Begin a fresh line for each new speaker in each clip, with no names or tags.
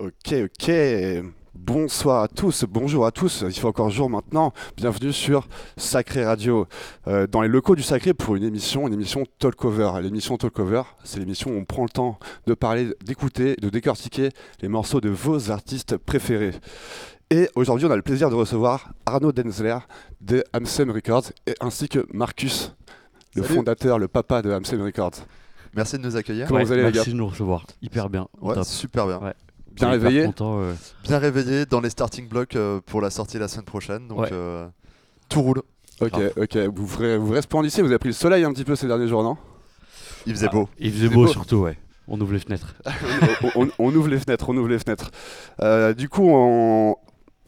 Ok, ok. Bonsoir à tous, bonjour à tous. Il fait encore jour maintenant. Bienvenue sur Sacré Radio, euh, dans les locaux du Sacré pour une émission, une émission Talkover. L'émission Talkover, c'est l'émission où on prend le temps de parler, d'écouter, de décortiquer les morceaux de vos artistes préférés. Et aujourd'hui, on a le plaisir de recevoir Arnaud Denzler de Amsem Records et ainsi que Marcus, le
Salut.
fondateur, le papa de Amsem Records.
Merci de nous accueillir.
Comment vous allez, les
merci
gars
de nous recevoir. Hyper bien.
Ouais, super bien.
Ouais.
Bien
Hyper
réveillé
content, euh,
Bien réveillé dans les starting blocks euh, pour la sortie la semaine prochaine. Donc
Ouais.
euh, tout roule.
Ok,
Grave.
ok. Vous, ferez- vous resplendissez, vous avez pris le soleil un petit peu ces derniers jours, non?
Il faisait
ah,
beau.
Il faisait beau,
beau.
surtout, ouais. On ouvre les fenêtres.
on, on- on ouvre les fenêtres, on ouvre les fenêtres. Euh, du coup, on-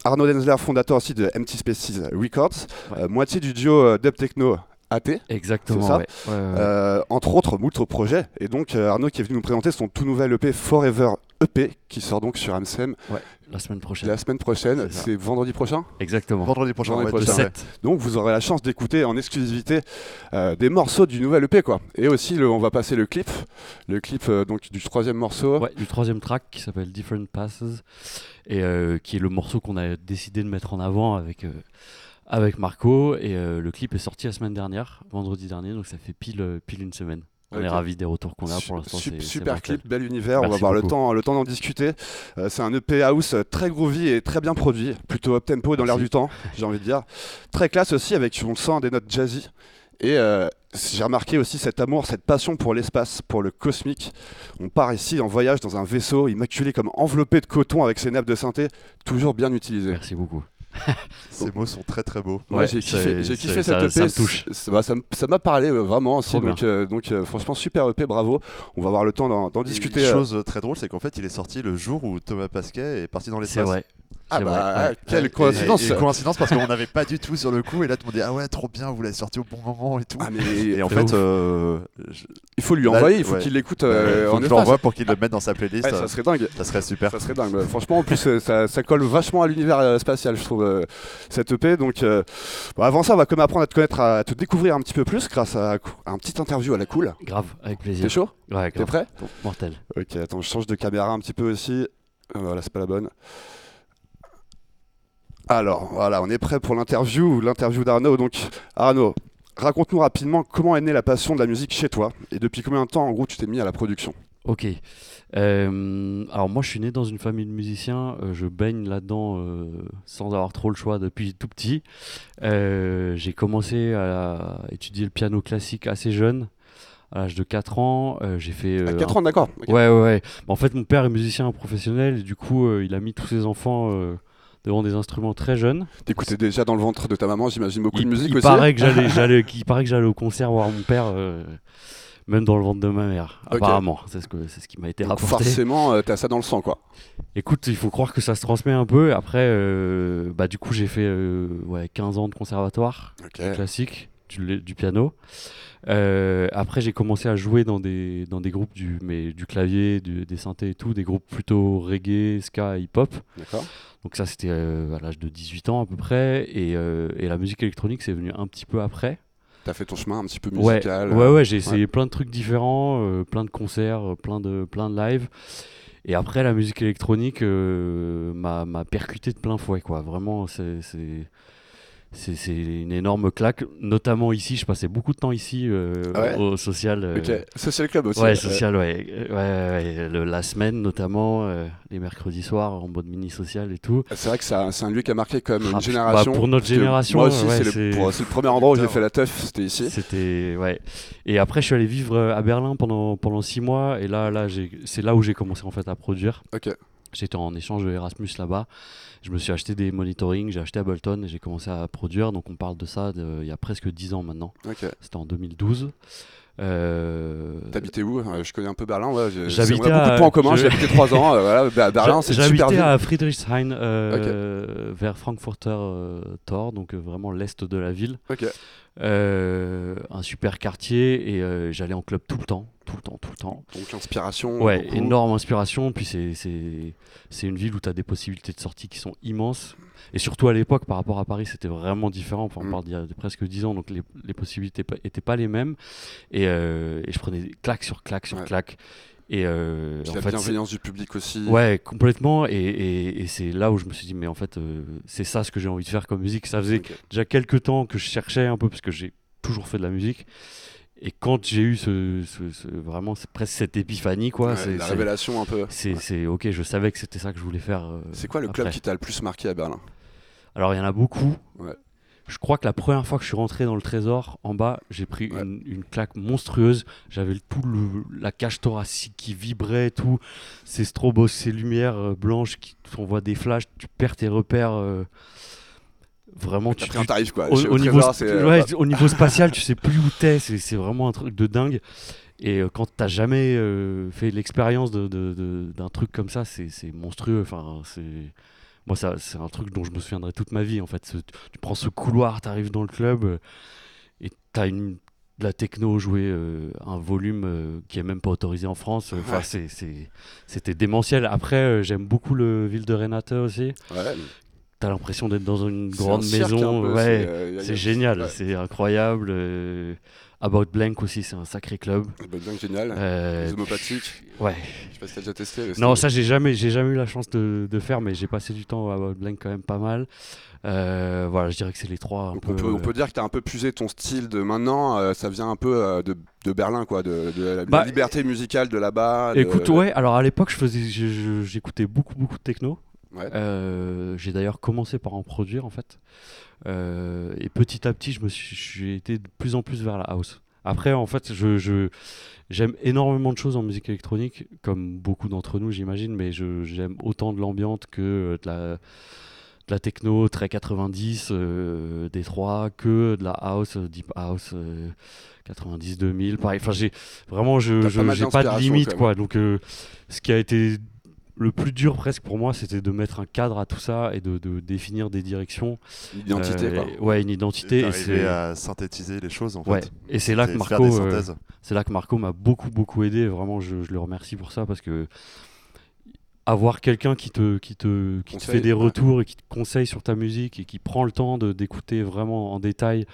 Arnaud Denzler, fondateur aussi de Empty Spaces Records,
Ouais.
euh, moitié du duo euh, Dub Techno AT,
Exactement.
C'est ça
ouais. Ouais, ouais, ouais.
euh, entre autres moult projets. Et donc euh, Arnaud qui est venu nous présenter son tout nouvel EP Forever EP, qui sort donc sur Amsem
La semaine prochaine.
la semaine prochaine.
C'est
vendredi prochain.
Exactement.
Vendredi prochain.
Vendredi
ouais,
Le
prochain.
tout à fait.
7.
Donc vous aurez la chance d'écouter en exclusivité euh, des morceaux du nouvel EP quoi. Et aussi le- on va passer le clip, le clip euh, donc du troisième morceau.
Ouais, du troisième track qui s'appelle Different Passes et euh, qui est le morceau qu'on a décidé de mettre en avant avec, euh, avec Marco. Et euh, le clip est sorti la semaine dernière, vendredi dernier, donc ça fait pile, euh, pile une semaine. On est ravis des retours qu'on a pour l'instant.
super clip, bel univers. on va avoir le temps, le temps d'en discuter. Euh, c'est un EP house très groovy et très bien produit, plutôt up tempo dans l'air du temps, j'ai envie de dire. Très classe aussi, avec on le sent des notes jazzy. Et euh, j'ai remarqué aussi cet amour, cette passion pour l'espace, pour le cosmique. On part ici en voyage dans un vaisseau immaculé comme enveloppé de coton avec ses nappes de synthé, toujours bien utilisées.
Merci beaucoup.
Ces mots sont très très beaux.
Ouais,
Ouais,
j'ai
c'est-
kiffé, j'ai
c'est-
kiffé
ça-
cette
ça me
EP.
touche.
c'est- bah, ça ça m'a parlé euh, vraiment aussi. Donc, euh, donc euh, franchement, super EP, bravo. On va avoir le temps d'en
Une
discuter. euh,
chose très drôle, c'est qu'en fait, il est sorti le jour où Thomas Pasquet est parti dans
C'est
l'espace.
vrai.
Ah bah,
vrai, ouais.
quelle
Et-
coïncidence
Et, et coïncidence parce qu'on n'avait pas du tout sur le coup. Et là, tout le monde dit Ah ouais, trop bien, vous l'avez sorti au bon moment et tout.
Ah, mais
et en fait, euh, je-
il faut lui
Là,
envoyer, il faut
ouais.
qu'il l'écoute
euh,
euh,
faut
en
que je
espace.
l'envoie pour qu'il le mette dans sa playlist.
Ouais, ça serait dingue.
ça serait super.
Ça serait dingue. Bah, Franchement, en plus, euh, ça, ça colle vachement à l'univers euh, spatial, je trouve, euh, cette EP. Donc, euh, bon, avant ça, on va quand même apprendre à te connaître, à te découvrir un petit peu plus grâce à, à un petit interview à la cool.
Grave, avec
T'es
plaisir.
chaud?
Ouais,
T'es prêt?
Mortel.
Ok, attends, je change de caméra un petit peu aussi. Voilà, c'est pas la bonne. Alors, voilà, on est prêt pour l'interview, l'interview d'Arnaud. Donc, Arnaud, raconte-nous rapidement comment est née la passion de la musique chez toi et depuis combien de temps, en gros, tu t'es mis à la production?
Ok. Euh, alors moi, je suis né dans une famille de musiciens. euh, je baigne là-dedans euh, sans avoir trop le choix depuis tout petit. J'ai commencé à étudier le piano classique assez jeune, à l'âge de 4 ans. Euh, J'ai fait.
À
euh,
4
un-
ans, d'accord ok.
Ouais, ouais, ouais. En fait, mon père est musicien professionnel et du coup, euh, il a mis tous ses enfants devant des instruments très jeunes.
T'écoutais déjà dans le ventre de ta maman, j'imagine beaucoup
il,
de musique
il
aussi.
Paraît que j'allais, j'allais, il paraît que j'allais au concert voir mon père, euh, même dans le ventre de ma mère. Apparemment, c'est ce, que, c'est ce qui m'a été
Donc,
rapporté.
forcément, euh, t'as ça dans le sang, quoi.
Écoute, il faut croire que ça se transmet un peu. Après, euh, bah, du coup, j'ai fait euh, ouais, 15 ans de conservatoire classique, du, du piano. Après, j'ai commencé à jouer dans des, dans des groupes du, mais, du clavier, du- des synthés et tout, des groupes plutôt reggae, ska, hip-hop.
D'accord.
Donc ça, c'était euh, à l'âge de 18 ans à peu près. Et, euh, et la musique électronique, c'est venu un petit peu après.
T'as fait ton chemin un petit peu
Ouais,
musical.
ouais, ouais, j'ai essayé plein de trucs différents, euh, plein de concerts, euh, plein de, plein de lives. Et après, la musique électronique euh, m'a m'a percuté de plein fouet, quoi. Vraiment, c'est c'est- une énorme claque. Notamment ici, je passais beaucoup de temps ici euh,
ouais
au social. euh,
Ok. Social Club aussi.
Ouais, social, ouais. Ouais, ouais, le- la semaine notamment, euh, les mercredis soirs en mode mini social et tout.
C'est vrai que c'est un lieu qui a marqué quand même
Ah,
une
bah,
génération.
pour notre génération,
Moi aussi, c'est le, premier endroit où j'ai fait la teuf, c'était ici.
C'était ouais. Et après, je suis allé vivre euh, à Berlin pendant pendant six mois. Et là, là, c'est là où j'ai commencé en fait à produire.
Ok.
J'étais en échange de Erasmus là-bas. Je me suis acheté des monitoring, j'ai acheté Ableton et j'ai commencé à produire. Donc on parle de ça de- il y a presque dix ans maintenant. C'était en 2012. Euh,
T'habitais où? Euh, Je connais un peu Berlin. Ouais,
J'habitais
a beaucoup de
à-
points en commun. J'ai habité trois ans. euh, voilà, Ber- Berlin, c'est super
J'habitais à Friedrichshain, euh, vers Frankfurter Tor, donc vraiment l'est de la ville. Euh, un super quartier et euh, j'allais en club tout le temps, tout le temps, tout le temps.
Donc inspiration.
Ouais,
beaucoup.
énorme inspiration. Puis c'est- c'est c'est une ville où tu as des possibilités de sortie qui sont immenses. Et surtout à l'époque, par rapport à Paris, c'était vraiment différent. Enfin, on
Mm.
parle d'il y a presque 10 ans, donc les, les possibilités n'étaient pas les mêmes. Et, euh, et je prenais claque sur claque sur
Ouais.
claque. Et euh, en
la
fait,
bienveillance du public aussi.
Ouais, complètement. Et, et- et c'est là où je me suis dit, mais en fait, euh, c'est ça ce que j'ai envie de faire comme musique. Ça faisait déjà quelques temps que je cherchais un peu, parce que j'ai toujours fait de la musique. Et quand j'ai eu ce, ce- ce- vraiment presque cette épiphanie, quoi,
Ouais,
c'est
la révélation un peu.
c'est c'est- ok, je savais que c'était ça que je voulais faire. euh,
C'est quoi le club qui t'a le plus marqué à Berlin?
Alors il y en a beaucoup.
Ouais.
Je crois que la première fois que je suis rentré dans le trésor, en bas, j'ai pris
Ouais.
une, une claque monstrueuse. J'avais tout le, la cage thoracique qui vibrait, tout ces strobos, ces lumières euh, blanches qui t'envoient des flashs, tu perds tes repères. euh, vraiment, tu,
pris un tarif quoi.
au, au
au
niveau,
Trésor,
sp-
c'est, euh,
ouais, au niveau spatial, tu sais plus où t'es. C'est vraiment un truc de dingue. Et quand t'as jamais euh, fait l'expérience de- de- de- d'un truc comme ça, c'est monstrueux. Enfin, c'est moi, ça, c'est un truc dont je me souviendrai toute ma vie. En fait, tu prends ce couloir, t'arrives dans le club euh, et t'as une de la techno jouée euh, un volume euh, qui est même pas autorisé en France. Enfin,
Ouais.
c'était démentiel. Après, euh, j'aime beaucoup le ville de Renata aussi.
ouais,
T'as l'impression d'être dans une
un
grande maison.
un
ouais.
c'est, euh,
génial,
ouais.
c'est incroyable. About Blank aussi, c'est un sacré club.
Bah, bien génial.
Euh,
Les homopathiques.
Ouais.
Je sais pas si t'as déjà testé.
Non, ça j'ai jamais, j'ai jamais eu la chance de, de faire, mais j'ai passé du temps à About Blank quand même pas mal. Euh, voilà, je dirais que c'est les trois. Un peu,
on, peut, on peut dire que tu as un peu puisé ton style de maintenant, euh, ça vient un peu euh, de, de Berlin, quoi, de, de la,
Bah,
la liberté musicale de là-bas. de-
Écoute, ouais, alors à l'époque, j'écoutais beaucoup, beaucoup de techno.
Ouais.
J'ai d'ailleurs commencé par en produire en fait. Euh, et petit à petit, je me suis, j'ai été de plus en plus vers la house. Après, en fait, je, je- j'aime énormément de choses en musique électronique, comme beaucoup d'entre nous, j'imagine, mais je, j'aime autant de l'ambiante que euh, de la, de la techno très 90, euh, Détroit, que de la house, euh, deep house. euh, 90 2000 pareil enfin j'ai vraiment je
T'as
je-
pas
j'ai pas de limite quoi donc euh, ce qui a été le plus dur presque pour moi, c'était de mettre un cadre à tout ça et de, de définir des directions.
L'identité,
Euh,
quoi.
Ouais, une identité. Et
D'arriver
c'est
à synthétiser les choses en
ouais.
fait.
Et c'est là que Marco, euh, là que Marco m'a beaucoup beaucoup aidé. Vraiment, je, je le remercie pour ça parce que avoir quelqu'un qui te qui te qui te fait des retours et qui te conseille sur ta musique et qui prend le temps d'écouter vraiment en détail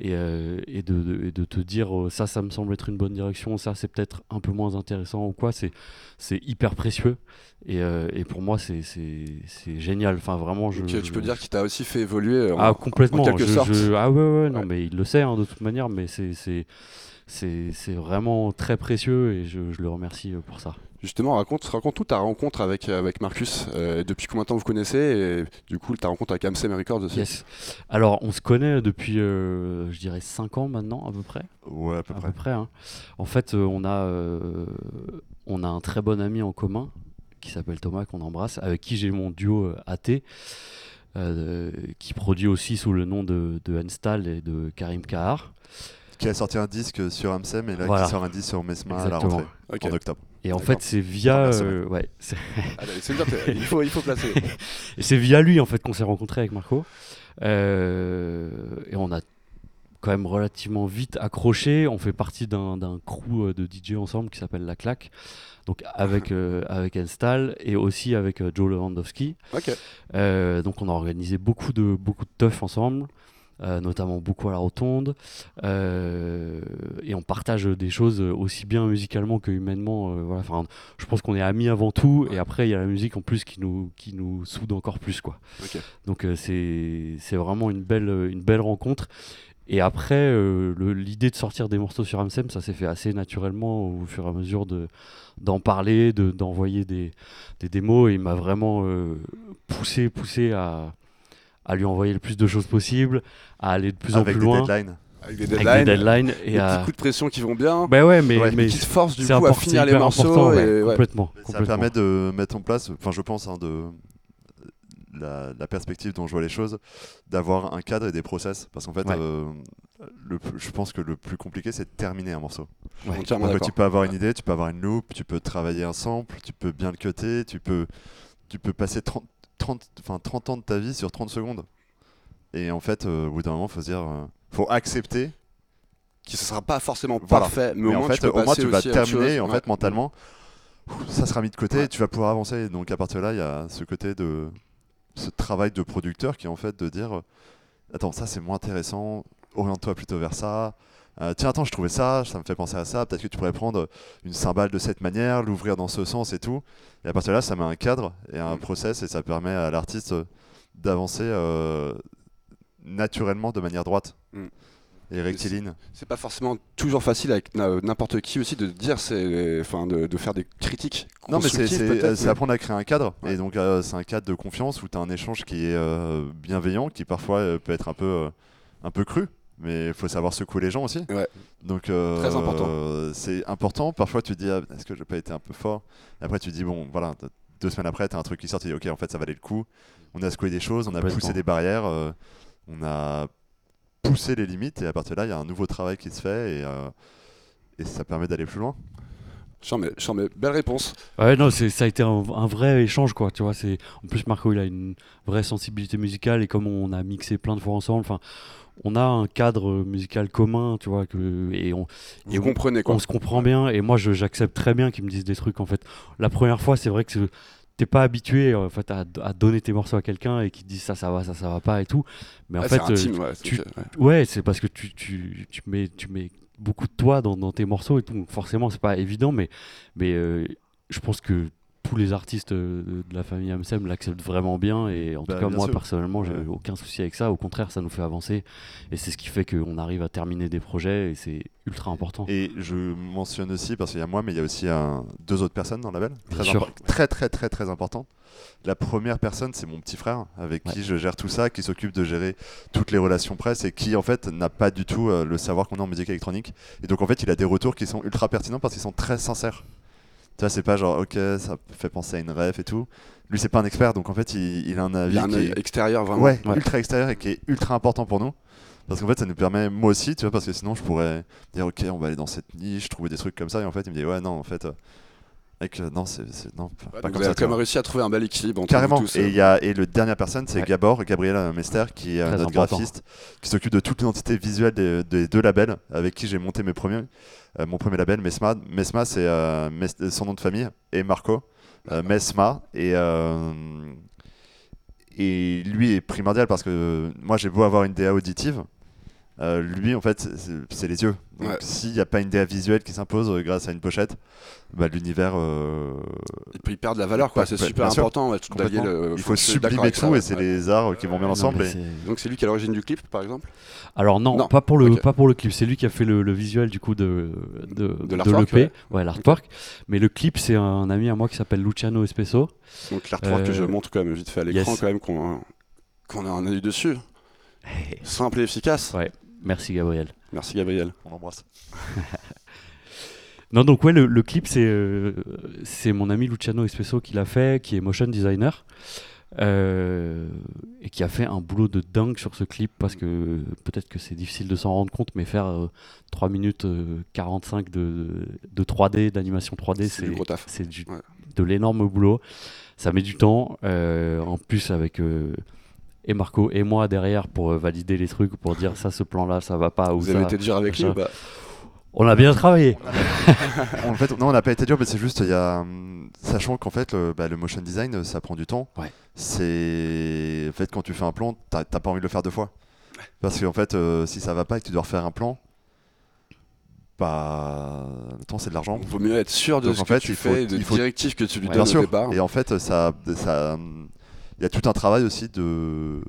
et, euh, et, de, de- et de te dire euh, ça ça me semble être une bonne direction ça c'est peut-être un peu moins intéressant ou quoi c'est hyper précieux et, euh, et pour moi c'est génial enfin vraiment je,
tu
je-
peux dire qu'il t'a aussi fait évoluer en,
ah complètement
en quelque
je-
sorte.
ah ouais ouais non
Ouais.
mais il le sait hein, de toute manière mais c'est c'est vraiment très précieux et je, je le remercie euh, pour ça
Justement, raconte, raconte toute ta rencontre avec, avec Marcus. Euh, depuis combien de temps vous connaissez et du coup ta rencontre avec Amsem Records aussi.
Yes. Alors, on se connaît depuis, euh, je dirais, 5 ans maintenant, à peu près.
Ouais, à peu
À
près.
peu près hein. En fait, euh, on, a, euh, on a un très bon ami en commun qui s'appelle Thomas, qu'on embrasse, avec qui j'ai mon duo euh, AT, euh, qui produit aussi sous le nom de, de Enstal et de Karim Kahar.
Qui a sorti un disque sur Amsem et là
Voilà.
qui sort un disque sur Mesma à la rentrée en octobre.
Et en fait, c'est via.
Première semaine.
euh, ouais, c'est-
Allez, bien, t'es- il, faut, il faut placer.
Et c'est via lui en fait qu'on s'est rencontré avec Marco. Euh, et on a quand même relativement vite accroché. On fait partie d'un d'un crew euh, de DJ ensemble qui s'appelle La Claque. Donc avec, euh, avec Enstal et aussi avec euh, Joe Lewandowski. Euh, donc on a organisé beaucoup de, beaucoup de teufs ensemble. Euh, notamment beaucoup à la rotonde. Euh, et on partage des choses aussi bien musicalement que humainement euh, voilà. Enfin je pense qu'on est amis avant tout et après il y a la musique en plus qui nous qui nous soude encore plus quoi. Donc c'est vraiment une belle une belle rencontre. Et après euh, l'idée de sortir des morceaux sur Amsem ça s'est fait assez naturellement au fur et à mesure de d'en parler de d'envoyer des, des démos et il m'a vraiment euh, poussé poussé à à lui envoyer le plus de choses possible à aller de plus en
Avec
plus
des
loin
deadlines.
Avec des
avec
deadlines,
des deadlines
des
et à
petits coups de pression qui vont bien,
bah ouais mais,
Ouais,
mais
mais
qui te forcent du coup à finir les morceaux. et, ouais.
complètement,
Ça permet de mettre en place, enfin je pense, hein, de la, la perspective dont je vois les choses, d'avoir un cadre et des process. Parce qu'en fait,
Ouais.
euh, le, je pense que le plus compliqué, c'est de terminer un morceau.
D'accord.
tu peux avoir une idée, tu peux avoir une loupe, tu peux travailler un sample, tu peux bien le cutter, tu peux, tu peux passer 30, 30, enfin, 30 ans de ta vie sur 30 secondes. Et en fait, euh, au bout d'un moment, faut se dire, euh, faut accepter.
Qui ne sera pas forcément
Voilà.
parfait, mais,
Mais
au
en
moins
fait,
tu peux
au moins,
passer
tu vas
aussi à autre
terminer.
chose.
et en
Ouais.
fait, mentalement, ça sera mis de côté et tu vas pouvoir avancer. Donc à partir de là, il y a ce côté de ce travail de producteur qui est en fait de dire, euh, attends, ça c'est moins intéressant, oriente-toi plutôt vers ça. Euh, tiens, attends, je trouvais ça, ça me fait penser à ça. Peut-être que tu pourrais prendre une cymbale de cette manière, l'ouvrir dans ce sens et tout. Et à partir de là, ça met un cadre et un process et ça permet à l'artiste euh, d'avancer euh, naturellement de manière droite
Mm.
et rectiligne.
C'est pas forcément toujours facile avec n'importe qui aussi de dire, c'est, enfin, de, de faire des critiques.
Non, mais c'est apprendre à créer un cadre.
Ouais.
Et donc, euh, c'est un cadre de confiance où tu as un échange qui est euh, bienveillant, qui parfois euh, peut être un peu, euh, un peu cru. Mais il faut savoir secouer les gens aussi.
Ouais.
Donc, euh,
Très important.
c'est important. Parfois, tu te dis, ah, est-ce que je n'ai pas été un peu fort? Et après, tu te dis, bon, voilà, deux semaines après, tu as un truc qui sort, tu dis, ok, en fait, ça valait le coup. On a secoué des choses, on a poussé des barrières, euh, on a poussé les limites. Et à partir de là, il y a un nouveau travail qui se fait et, euh, et ça permet d'aller plus loin.
J'en mets- belle réponse.
Ouais, non, c'est- ça a été un, un vrai échange, quoi. Tu vois, c'est en plus Marco, il a une vraie sensibilité musicale et comme on a mixé plein de fois ensemble, enfin, on a un cadre musical commun, tu vois, que et on,
Vous
Et on-
comprenez quoi
on se comprend bien. Et moi, j'accepte très bien qu'ils me disent des trucs. En fait, la première fois, c'est vrai que t'es pas habitué en fait à, à donner tes morceaux à quelqu'un et qui te dit ça, ça va, ça, ça va pas et tout. Mais en
Ouais,
fait,
c'est
euh, tu-
ouais.
Ouais, c'est parce que tu, tu, tu, mets, tu mets beaucoup de toi dans, dans tes morceaux et tout. Donc forcément, c'est pas évident, mais, mais euh, je pense que tous les artistes euh, de la famille Amsem l'acceptent vraiment bien. Et en
Bah,
tout cas,
bien
moi,
sûr.
personnellement, j'ai
Ouais.
aucun souci avec ça. Au contraire, ça nous fait avancer. Et c'est ce qui fait qu'on arrive à terminer des projets et c'est ultra important.
Et je mentionne aussi, parce qu'il y a moi, mais il y a aussi un- deux autres personnes dans le label, très, très très très très important. La première personne, c'est mon petit frère, avec
Ouais.
qui je gère tout ça, qui s'occupe de gérer toutes les relations presse et qui en fait n'a pas du tout euh, le savoir qu'on a en musique électronique. Et donc en fait, il a des retours qui sont ultra pertinents parce qu'ils sont très sincères. Tu vois, c'est pas genre ok, ça fait penser à une ref et tout. Lui, c'est pas un expert, donc en fait, il, il a un avis
Il a un
qui est-
extérieur vraiment.
ouais,
Ouais.
ultra extérieur et qui est ultra important pour nous. Parce qu'en fait, ça nous permet, moi aussi, tu vois, parce que sinon, je pourrais dire, ok, on va aller dans cette niche, trouver des trucs comme ça. Et en fait, il me dit, ouais, non, en fait, euh, euh, non, c'est c'est- non, pas-
Ouais,
pas
donc
comme
vous
ça.
avez quand même réussi à trouver un bel équilibre entre
Carrément.
vous tous.
Et,
euh.
il y a, et le dernière personne, c'est
Ouais.
Gabor, Gabriel Mester, qui est euh,
Très
notre
important.
graphiste, qui s'occupe de toute l'identité visuelle des, des deux labels avec qui j'ai monté mes premiers, euh, mon premier label, Mesma. Mesma, c'est euh, Mes- son nom de famille, et Marco, euh, Mesma. Et, euh, et lui est primordial parce que moi, j'ai beau avoir une DA auditive. Euh, lui, en fait, c'est- les yeux. Donc,
Ouais.
s'il n'y a pas une DA visuelle qui s'impose euh, grâce à une pochette, bah, l'univers euh,
Et puis ils perdent la valeur, quoi. C'est super important ouais, le-
il faut sublimer tout
ça,
et c'est
Ouais.
les arts qui vont bien
Non,
ensemble. et-
Donc c'est lui qui est à l'origine du clip, par exemple?
Alors non,
Non.
pas pour le
Ok.
pas pour le clip. C'est lui qui a fait le, le visuel du coup de de,
De
l'EP,
ouais.
ouais, l'artwork. Mais le clip, c'est un ami à moi qui s'appelle Luciano Espesso.
Donc l'artwork que
Euh,
je montre quand même vite fait à l'écran,
yes.
quand même, qu'on qu'on a un œil dessus. Simple et efficace.
Ouais. Merci Gabriel.
Merci Gabriel.
On l'embrasse.
Non, donc ouais, le, le clip, c'est euh, c'est mon ami Luciano Espesso qui l'a fait, qui est motion designer. euh, et qui a fait un boulot de dingue sur ce clip parce que peut-être que c'est difficile de s'en rendre compte, mais faire euh, 3 minutes euh, 45 de, de 3D, d'animation 3D,
C'est du
c'est
gros taf.
c'est du-
Ouais.
de l'énorme boulot. Ça met du temps, euh, en plus avec euh, et Marco et moi derrière pour euh, valider les trucs, pour dire ça, ce plan-là, ça va pas. ou
Vous avez
ça.
été dur avec lui
On a bien travaillé.
en fait, non, on n'a pas été dur, mais c'est juste, il y a, sachant qu'en fait, le, bah, le motion design, euh, ça prend du temps.
Ouais.
C'est, en fait, quand tu fais un plan, t'as pas envie de le faire deux fois, parce qu'en fait, euh, si ça va pas et que tu dois refaire un plan, bah, le temps c'est de l'argent.
Il vaut mieux être sûr de
Donc,
ce
en
que
fait,
tu
il faut-
fais et de
il faut-
directives que tu lui
Ouais,
Bien
donnes au départ.
Et en fait, ça, ça, il y a tout un travail aussi de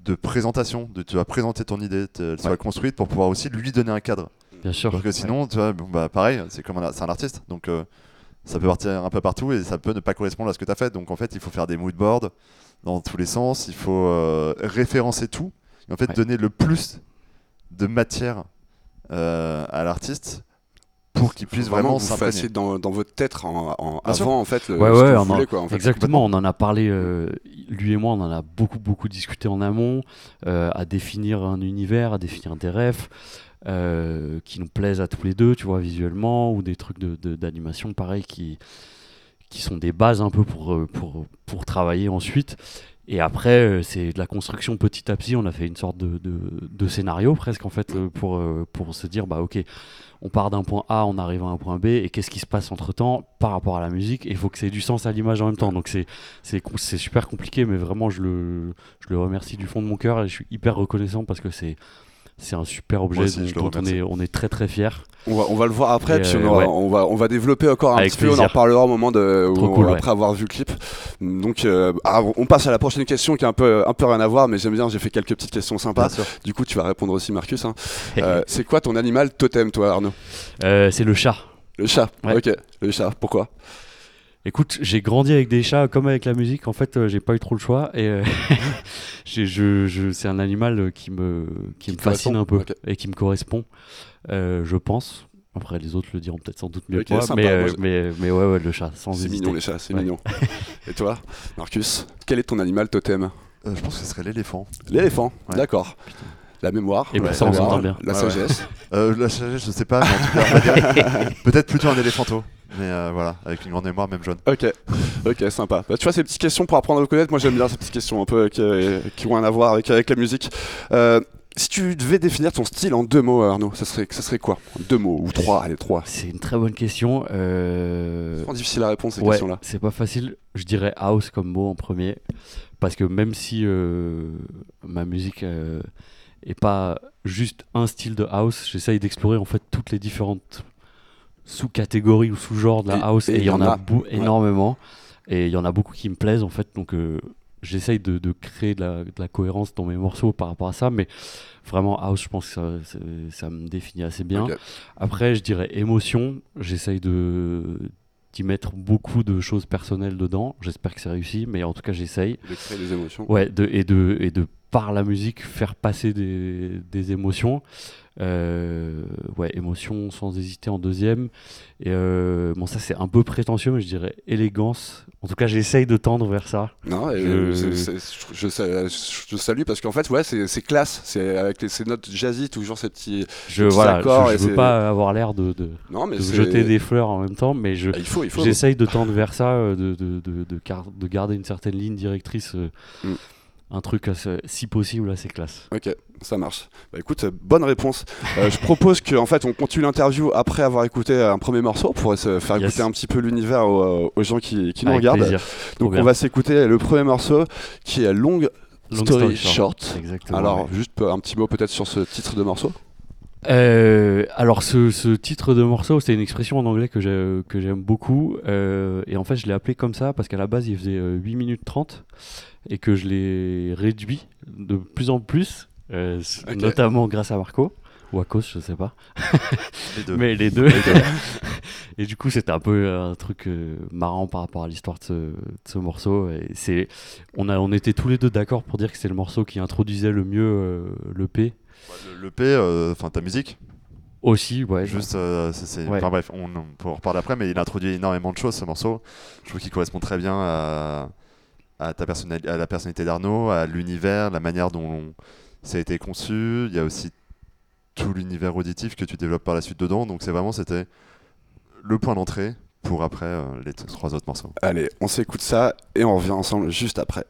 de présentation, de tu vas présenter ton idée, elle soit
Ouais.
construite pour pouvoir aussi lui donner un cadre.
Bien sûr.
Parce que sinon, tu vois, bon, bah, pareil, c'est comme un, c'est un artiste, donc euh, ça peut partir un peu partout et ça peut ne pas correspondre à ce que tu as fait. Donc en fait, il faut faire des moodboards dans tous les sens, il faut euh, référencer tout, et en fait
Ouais.
donner le plus de matière euh, à l'artiste pour qu'il puisse vraiment s'imprégner.
fassiez dans, dans votre tête en, en-
Bien sûr.
avant en fait le,
Ouais, on
quoi en fait.
Exactement, on en a parlé, euh, lui et moi, on en a beaucoup, beaucoup discuté en amont, euh, à définir un univers, à définir des refs euh, qui nous plaisent à tous les deux, tu vois, visuellement, ou des trucs d'animation, de, d'animation pareil, qui, qui sont des bases un peu pour, euh, pour, pour travailler ensuite. Et après, euh, c'est de la construction petit à petit. On a fait une sorte de, de, de scénario presque, en fait, euh, pour, euh, pour se dire, bah ok, on part d'un point A, on arrive à un point B, et qu'est-ce qui se passe entre temps par rapport à la musique? Il faut que ça ait du sens à l'image en même temps. Donc c'est c'est c'est super compliqué, mais vraiment je le, je le remercie du fond de mon cœur et je suis hyper reconnaissant parce que c'est c'est un super objet
aussi,
dont, dont on, est, on est très très fiers.
On va, on va le voir après,
Et,
puis on,
euh,
aura-
ouais.
on va, on va développer encore un
Avec
petit peu, on en reparlera au moment de, où-
cool,
après avoir vu le clip. Donc euh, on passe à la prochaine question qui a un peu, un peu rien à voir, mais j'aime bien, j'ai fait quelques petites questions sympas. Du coup, tu vas répondre aussi, Marcus. hein. Euh, c'est quoi ton animal totem, toi, Arnaud?
Euh, c'est le chat.
Le chat.
Ouais.
Ok, le chat. Pourquoi?
Écoute, j'ai grandi avec des chats comme avec la musique. En fait, euh, j'ai pas eu trop le choix. Et euh, j'ai- je, je- c'est un animal euh, qui me, qui me fascine un peu et qui me correspond, euh, je pense. Après, les autres le diront peut-être sans doute mieux que moi.
sympa,
mais,
moi, je-
mais, mais ouais, ouais, le chat, sans
C'est mignon, les chats, c'est
Ouais.
mignon. Et toi, Marcus Quel est ton animal totem?
Euh, je pense que ce serait l'éléphant.
L'éléphant.
Ouais.
D'accord. La mémoire,
Et
la
on bien.
la
Ouais, ouais.
sagesse.
Euh, la sagesse, je sais pas, mais en tout cas, peut-être plutôt un éléphanto. Mais euh, voilà, avec une grande mémoire, même jaune.
Ok, ok, sympa. Bah, tu vois, ces petites questions pour apprendre à vous connaître, moi j'aime bien ces petites questions un peu euh, qui, euh, qui ont rien à voir avec, avec la musique. Euh, si tu devais définir ton style en deux mots, Arnaud, ça serait, ça serait quoi? Deux mots ou trois Allez, trois.
C'est une très bonne question. Euh,
C'est vraiment difficile à répondre ces
ouais,
questions-là.
c'est pas facile. Je dirais house comme mot en premier. Parce que même si euh, ma musique est pas juste un style de house, j'essaye d'explorer en fait toutes les différentes sous-catégories ou sous-genres de la
Et-
house.
et
Et il y en a,
Ouais.
énormément. Et il y en a beaucoup qui me plaisent en fait. Donc euh, j'essaye de, de créer de la, de la cohérence dans mes morceaux par rapport à ça. Mais vraiment, house, je pense que ça, me définit assez bien. Après, je dirais émotion. J'essaye de d'y mettre beaucoup de choses personnelles dedans. J'espère que c'est réussi, mais en tout cas, j'essaye.
De créer des émotions.
Ouais, de, et, de, et de par la musique faire passer des, des émotions. Euh, ouais, émotion sans hésiter en deuxième. Et euh, bon, ça c'est un peu prétentieux, mais je dirais élégance. En tout cas, j'essaye de tendre vers ça.
Non,
Je-
je, je- je salue parce qu'en fait, ouais, c'est classe. C'est avec les- ces notes jazzy, toujours ces petits.
Je,
petits
voilà,
accords
je,
et
veux pas avoir l'air de, de,
Non, mais
de jeter des fleurs en même temps, mais je,
Ah, il faut, il faut.
J'essaye de tendre vers ça, euh, de, de, de, de, gar- de garder une certaine ligne directrice,
Mm.
Un truc assez- si possible assez classe.
Ok, ça marche. Bah écoute, euh, bonne réponse. Euh, je propose qu'en fait on continue l'interview après avoir écouté un premier morceau pour se faire
Yes.
écouter un petit peu l'univers aux, aux gens qui, qui nous
Avec
regardent.
plaisir.
Donc on va s'écouter le premier morceau qui est Long,
Long
Story Short.
Exactement.
Alors
ouais.
juste un petit mot peut-être sur ce titre de morceau?
Euh, alors ce, ce titre de morceau, c'est une expression en anglais que j'ai- que j'aime beaucoup. euh, et en fait, je l'ai appelé comme ça parce qu'à la base, il faisait euh, 8 minutes 30 et que je l'ai réduit de plus en plus, euh, notamment grâce à Marco. Ou à cause, je sais pas.
Les deux.
Mais les deux. et du coup, c'était un peu euh, un truc euh, marrant par rapport à l'histoire de ce, de ce morceau. Et c'est, on, a, on était tous les deux d'accord pour dire que c'est le morceau qui introduisait le mieux euh, l'EP.
Le, le P, euh, enfin ta musique,
Aussi, ouais.
juste, euh, c'est- c'est-
Ouais.
enfin bref, on, on peut en reparler après, mais il introduit énormément de choses ce morceau. Je trouve qu'il correspond très bien à, à ta personnali- à la personnalité d'Arnaud, à l'univers, la manière dont ça a été conçu. Il y a aussi tout l'univers auditif que tu développes par la suite dedans. Donc c'est vraiment c'était le point d'entrée pour après euh, les trois autres morceaux.
Allez, on s'écoute ça et on revient ensemble juste après.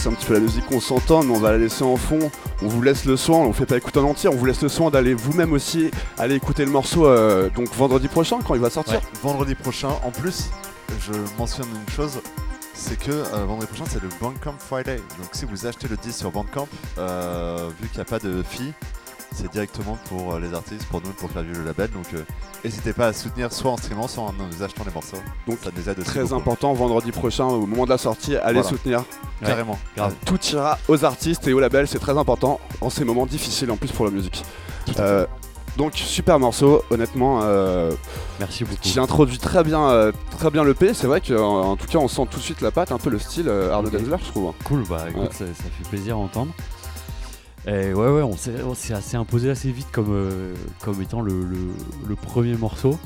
Baisse un petit peu la musique, on s'entend, mais on va la laisser en fond. On vous laisse le soin, on ne fait pas écouter en entier, on vous laisse le soin d'aller vous-même aussi aller écouter le morceau euh, donc vendredi prochain quand il va sortir.
Vendredi prochain. En plus, je mentionne une chose, c'est que euh, vendredi prochain c'est le Bandcamp Friday. Donc si vous achetez le disque sur Bandcamp, euh, vu qu'il n'y a pas de fee, c'est directement pour les artistes, pour nous, pour faire vivre le label. Donc n'hésitez pas à soutenir soit en streamant, soit en nous achetant les morceaux.
Donc,
ça nous aide
Très
beaucoup.
important, vendredi prochain, au moment de la sortie, allez
Voilà.
soutenir.
Carrément.
Grave.
Tout ira aux artistes et au label, c'est très important en ces moments difficiles en plus pour la musique. Euh, donc super morceau, honnêtement, euh,
Merci beaucoup.
qui introduit très bien, euh, très bien le P. C'est vrai qu'en en tout cas, on sent tout de suite la patte, un peu le style euh, Arnaud
Ok.
Denzler, je trouve.
Cool, bah écoute,
Ouais.
ça, ça fait plaisir à entendre. Et ouais, ouais, on s'est on s'est assez imposé assez vite comme, euh, comme étant le, le- le premier morceau.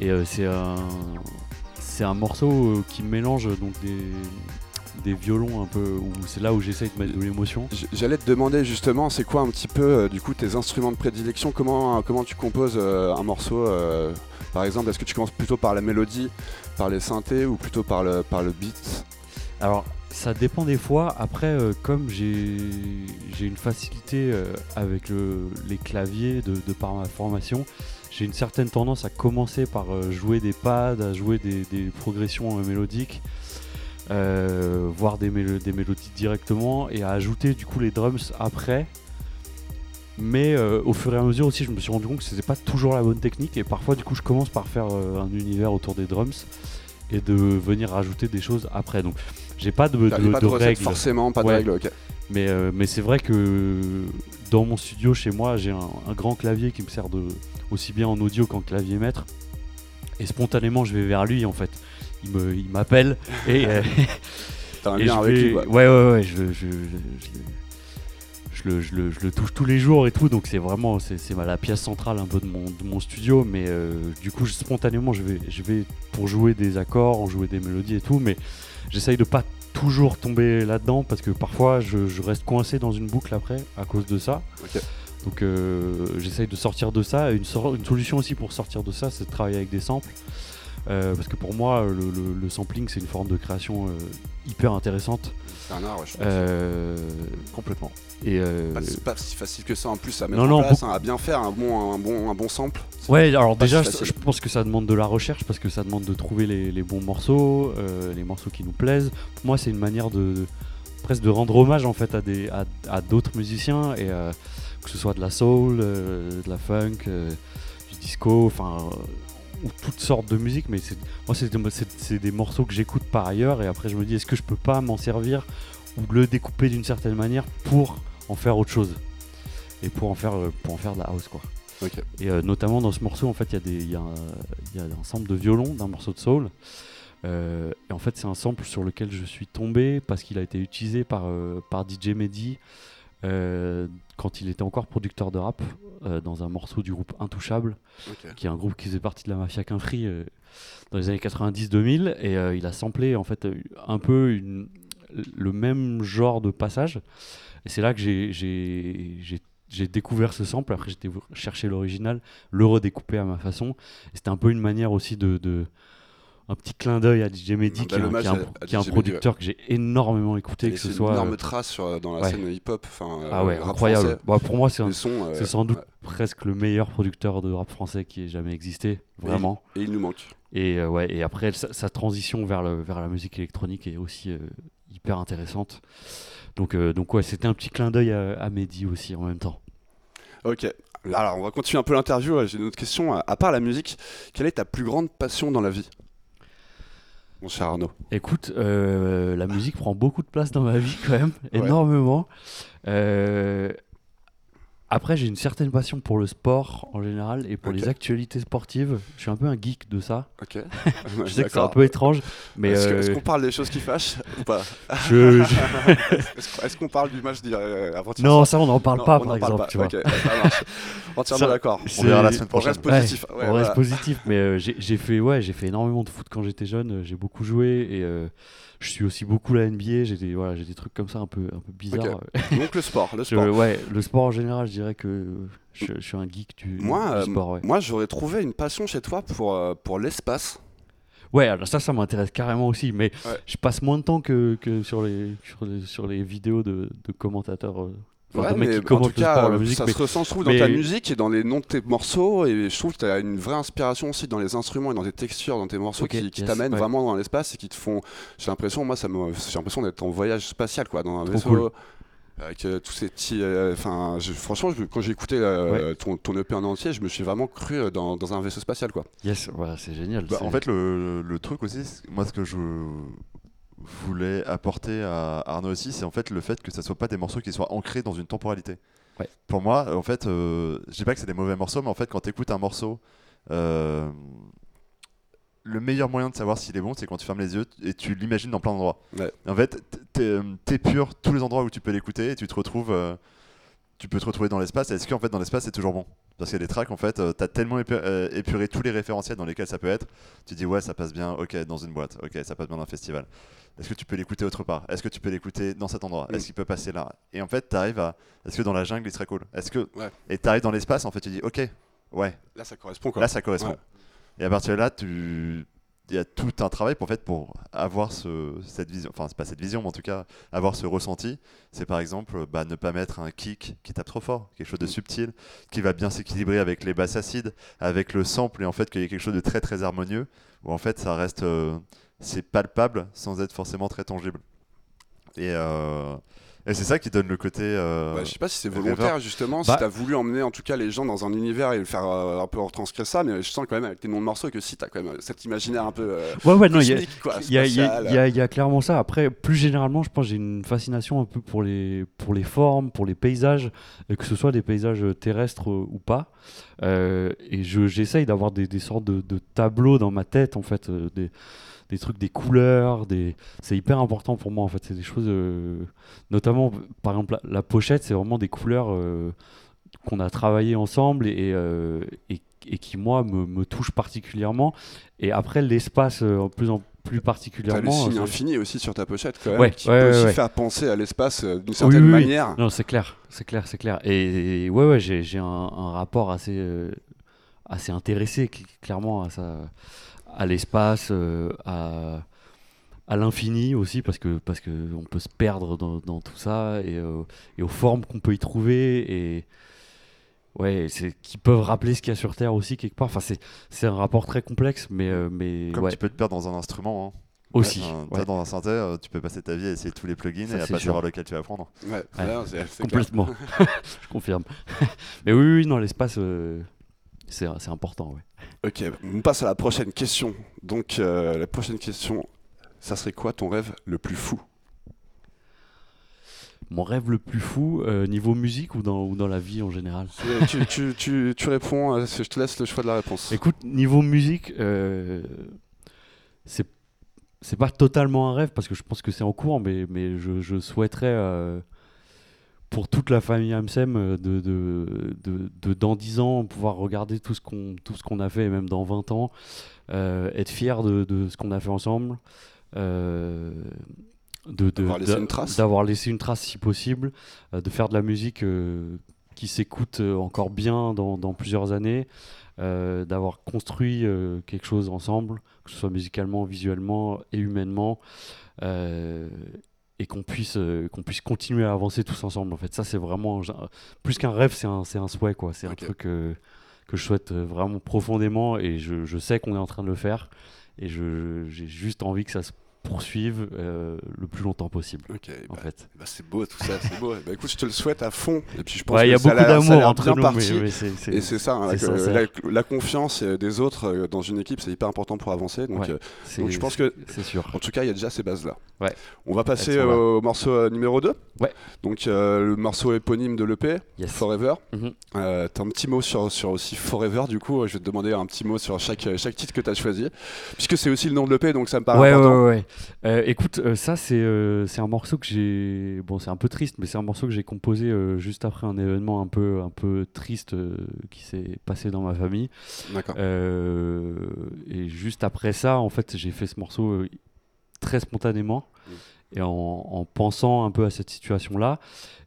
Et euh, c'est un, c'est un morceau euh, qui mélange donc des, des violons un peu, où c'est là où j'essaye de mettre de l'émotion.
J'allais te demander justement, c'est quoi un petit peu euh, du coup tes instruments de prédilection? Comment, comment tu composes euh, un morceau euh, Par exemple, est-ce que tu commences plutôt par la mélodie, par les synthés ou plutôt par le, par le beat?
Alors, ça dépend des fois. Après, euh, comme j'ai une facilité euh, avec le- les claviers de, par ma formation, j'ai une certaine tendance à commencer par euh, jouer des pads, à jouer des, progressions mélodiques, euh, voir des, mélo- des mélodies directement et à ajouter du coup les drums après. Mais au fur et à mesure aussi, je me suis rendu compte que c'était pas toujours la bonne technique et parfois du coup je commence par faire un univers autour des drums et de venir rajouter des choses après. Donc j'ai pas de,
T'as
de,
pas
de
de recette
règles.
forcément, pas de
Ouais.
règles, ok.
Mais, euh, mais c'est vrai que dans mon studio chez moi, j'ai un, un grand clavier qui me sert de aussi bien en audio qu'en clavier maître. Et spontanément, je vais vers lui en fait. Il me, il m'appelle et, euh,
T'as un lien
je
avec
vais-
lui, quoi.
Ouais, ouais, ouais. Je, je, je- je- je le, je le- je le touche tous les jours et tout, donc c'est vraiment c'est, la pièce centrale un peu de mon, de mon studio. Mais euh, du coup, je- spontanément, je vais, je vais pour jouer des accords, en jouer des mélodies et tout, mais j'essaye de pas toujours tomber là-dedans parce que parfois je, je reste coincé dans une boucle après à cause de ça. Donc euh, j'essaye de sortir de ça. Une, solution aussi pour sortir de ça, c'est de travailler avec des samples. Euh, parce que pour moi, le, le- le sampling, c'est une forme de création euh, hyper intéressante.
C'est un art, ouais, je pense.
Euh,
Complètement.
et euh,
Pas, c'est pas si facile que ça en plus à mettre
Non,
en
non,
place, hein, à bien faire un bon, un bon, un bon sample.
Ouais, alors déjà,
si
je, pense que ça demande de la recherche parce que ça demande de trouver les, les bons morceaux, euh, les morceaux qui nous plaisent. Pour moi, c'est une manière de, de- presque de rendre hommage en fait à des à, à d'autres musiciens et que ce soit de la soul, de la funk, du disco, enfin ou toutes sortes de musique. Mais c'est moi, c'est des- morceaux que j'écoute par ailleurs et après je me dis est-ce que je peux pas m'en servir ou le découper d'une certaine manière pour en faire autre chose et pour en faire euh, pour en faire de la house quoi. Et euh, notamment dans ce morceau, en fait, il y, a des- il y, a un- y a un sample de violon d'un morceau de soul. Euh, et en fait, c'est un sample sur lequel je suis tombé parce qu'il a été utilisé par, euh, par DJ Mehdi euh, quand il était encore producteur de rap euh, dans un morceau du groupe Intouchable, qui est un groupe qui faisait partie de la mafia Quinfri euh, dans les années 90-2000. Et euh, il a samplé en fait un peu une- le même genre de passage. Et c'est là que j'ai- j'ai j'ai- j'ai découvert ce sample. Après, j'étais chercher l'original, le redécouper à ma façon. C'était un peu une manière aussi de. de- un petit clin d'œil à DJ Mehdi,
Un
qui, est un-
hommage
qui est un,
à- à
qui est un
DJ Mehdi,
producteur que j'ai énormément écouté,
Et
que ce soit.
une
euh,
énorme trace sur- dans la
ouais.
scène hip-hop. Enfin,
ah ouais,
euh,
incroyable. Bah, pour moi, c'est
euh,
sans doute
ouais.
presque le meilleur producteur de rap français qui ait jamais existé,
Et
vraiment.
Et il nous manque.
Et, euh, ouais, et après, sa, sa transition vers, le, vers la musique électronique est aussi euh, hyper intéressante. Donc, euh, donc ouais, c'était un petit clin d'œil à, à Mehdi aussi en même temps.
Ok. Alors, on va continuer un peu l'interview. J'ai une autre question. À part la musique, quelle est ta plus grande passion dans la vie? Mon cher Arnaud.
Écoute, euh, la musique prend beaucoup de place dans ma vie quand même,
Ouais.
énormément. Euh, après, j'ai une certaine passion pour le sport en général et pour les actualités sportives. Je suis un peu un geek de ça.
Ok.
Je sais que c'est un peu étrange, mais
Est-ce que-
euh,
est-ce qu'on parle des choses qui fâchent ou pas?
Je- je-
Est-ce qu'on- est-ce qu'on parle du match d'hier euh,
non, ça on n'en parle
Non,
pas
on
par exemple,
pas.
tu vois.
Ok, ça marche. Entièrement d'accord.
On verra la semaine
On reste
prochaine.
positif.
Ouais,
Ouais,
on reste positif, mais euh, j'ai j'ai fait, ouais, j'ai fait énormément de foot quand j'étais jeune. J'ai beaucoup joué et euh, je suis aussi beaucoup la NBA. J'ai des, voilà, j'ai des trucs comme ça un peu, un peu bizarres.
Donc le sport, le
Je-
sport.
ouais, le sport en général, je dirais que je, je suis un geek du,
Moi,
du
euh,
sport. Ouais.
Moi, j'aurais trouvé une passion chez toi pour, euh, pour l'espace.
Ouais, alors ça, ça m'intéresse carrément aussi, mais
Ouais.
je passe moins de temps que, que sur, les, sur, les, sur les vidéos de, de commentateurs. euh,
Ouais,
de
mais
qui
en tout cas,
sport, la musique.
ça
mais-
se ressent, je trouve, dans ta musique et dans les noms de tes morceaux. Et je trouve que tu as une vraie inspiration aussi dans les instruments et dans tes textures, dans tes morceaux qui, qui
yes,
t'amènent
ouais.
vraiment dans l'espace et qui te font. J'ai l'impression, moi, ça me, j'ai l'impression d'être en voyage spatial, quoi, dans un
Trop
vaisseau.
cool.
Avec euh, tous ces petits. euh, Enfin, franchement, je- quand j'ai écouté euh, ton, ton EP en entier, je me suis vraiment cru dans, dans un vaisseau spatial, quoi.
Yes, voilà, c'est génial.
Bah, en fait, le, le truc aussi, moi, ce que je voulais apporter à Arnaud aussi, c'est en fait le fait que ça soit pas des morceaux qui soient ancrés dans une temporalité.
Ouais.
Pour moi, en fait, euh, je dis pas que c'est des mauvais morceaux, mais en fait, quand tu écoutes un morceau, euh, le meilleur moyen de savoir s'il est bon, c'est quand tu fermes les yeux et tu l'imagines dans plein d'endroits.
Ouais.
En fait, t- t'es- t'es pur tous les endroits où tu peux l'écouter et tu te retrouves. euh, tu peux te retrouver dans l'espace. Est-ce qu'en fait dans l'espace c'est toujours bon? Parce qu'il y a des tracks en fait, euh, t'as tellement épu- euh, épuré tous les référentiels dans lesquels ça peut être. Tu dis ouais ça passe bien, ok dans une boîte, ok ça passe bien dans un festival. Est-ce que tu peux l'écouter autre part? Est-ce que tu peux l'écouter dans cet endroit?
Mm.
Est-ce qu'il peut passer là? Et en fait t'arrives à. Est-ce que dans la jungle il serait cool? Est-ce que
Ouais.
et t'arrives dans l'espace en fait tu dis ok ouais
Là, ça correspond, quoi.
là ça correspond.
Ouais.
Et à partir de là tu il y a tout un travail pour, en fait, pour avoir ce, cette vision, enfin c'est pas cette vision, mais en tout cas avoir ce ressenti. C'est par exemple bah, ne pas mettre un kick qui tape trop fort, quelque chose de
Mm.
subtil, qui va bien s'équilibrer avec les basses acides, avec le sample, et en fait qu'il y ait quelque chose de très très harmonieux, où en fait ça reste, euh, c'est palpable sans être forcément très tangible. Et, euh, et c'est ça qui donne le côté. euh,
Bah, je sais pas si c'est
rêveur.
volontaire justement,
Bah-
si t'as voulu emmener en tout cas les gens dans un univers et le faire euh, un peu retranscrire ça, mais je sens quand même avec tes noms de morceaux que si t'as quand même cet imaginaire un peu euh,
Ouais, ouais, non, il y Il y, a, y y clairement ça. Après, plus généralement, je pense que j'ai une fascination un peu pour les, pour les formes, pour les paysages, euh, que ce soit des paysages terrestres euh, ou pas. Euh, et je- j'essaye d'avoir des, des sortes de, de tableaux dans ma tête, en fait, euh, des, des trucs, des couleurs. Des... C'est hyper important pour moi, en fait. C'est des choses, euh, notamment, par exemple, la, la pochette, c'est vraiment des couleurs euh, qu'on a travaillé ensemble et, euh, et, et qui, moi, me, me touchent particulièrement. Et après, l'espace, en plus en plus
T'as le
particulièrement.
signe infini aussi sur ta pochette quand même,
Ouais,
qui
ouais,
peut
ouais,
aussi faire penser à l'espace d'une certaine
oui, oui.
manière.
Non, c'est clair, c'est clair, c'est clair. Et, et ouais, ouais, j'ai un, un rapport assez, assez intéressé, cl- clairement, à ça, à l'espace, euh, à, à l'infini aussi, parce que parce que on peut se perdre dans, dans tout ça et, euh, et aux formes qu'on peut y trouver et ouais, c'est qui peuvent rappeler ce qu'il y a sur Terre aussi quelque part. Enfin, c'est c'est un rapport très complexe, mais euh, mais
Comme
ouais,
tu peux te perdre dans un instrument. hein.
aussi.
Enfin,
ouais.
toi, dans un synthé, tu peux passer ta vie à essayer tous les plugins
Ça,
et à pas
sûr.
savoir lequel tu vas prendre.
Ouais.
Complètement. je confirme. Mais oui, oui, non, l'espace, euh, c'est important. Ouais.
Ok, on passe à la prochaine question. Donc euh, la prochaine question, ça serait quoi ton rêve le plus fou?
Mon rêve le plus fou, euh, niveau musique ou dans, ou dans la vie en général?
Tu, tu, tu, tu réponds, euh, je te laisse le choix de la réponse.
Écoute, niveau musique, c'est c'est pas totalement un rêve parce que je pense que c'est en cours, mais, mais je, je souhaiterais pour toute la famille Amsem euh, de, de, de, de dans 10 ans pouvoir regarder tout ce qu'on tout ce qu'on a fait, et même dans 20 ans, euh, être fier de, ce qu'on a fait ensemble. euh,
D'avoir laissé une trace.
D'avoir laissé une trace si possible, euh, de faire de la musique qui s'écoute encore bien dans, dans plusieurs années, d'avoir construit quelque chose ensemble, que ce soit musicalement, visuellement et humainement, et qu'on puisse, euh, qu'on puisse continuer à avancer tous ensemble. En fait, ça c'est vraiment plus qu'un rêve, c'est un, un souhait quoi. C'est un truc euh, que je souhaite euh, vraiment profondément, et je, je sais qu'on est en train de le faire, et j'ai juste envie que ça se poursuive euh, le plus longtemps possible. En
bah,
fait.
bah, c'est beau tout ça, c'est beau. Bah, écoute, je te le souhaite à fond. Et puis je pense
Ouais, il y
que
a
ça
beaucoup d'amour entre nous, mais,
Et c'est ça, hein, la,
sincère.
la- la confiance euh, des autres euh, dans une équipe, c'est hyper important pour avancer. Donc,
Ouais.
euh, donc je pense que
c'est sûr.
En tout cas, il y a déjà ces bases-là.
Ouais.
On va passer au morceau numéro 2.
Ouais.
Donc, le morceau éponyme de l'EP,
Yes.
Forever. Euh, T'as un petit mot sur, sur aussi Forever, du coup. Je vais te demander un petit mot sur chaque, chaque titre que tu as choisi. Puisque c'est aussi le nom de l'EP, donc ça me paraît
Ouais, ouais,
important.
Euh, écoute, euh, ça, c'est euh, c'est un morceau que j'ai. Bon, c'est un peu triste, mais c'est un morceau que j'ai composé juste après un événement un peu, un peu triste qui s'est passé dans ma famille.
D'accord.
Et juste après ça, en fait, j'ai fait ce morceau très spontanément.
Mm.
et en, en pensant un peu à cette situation-là.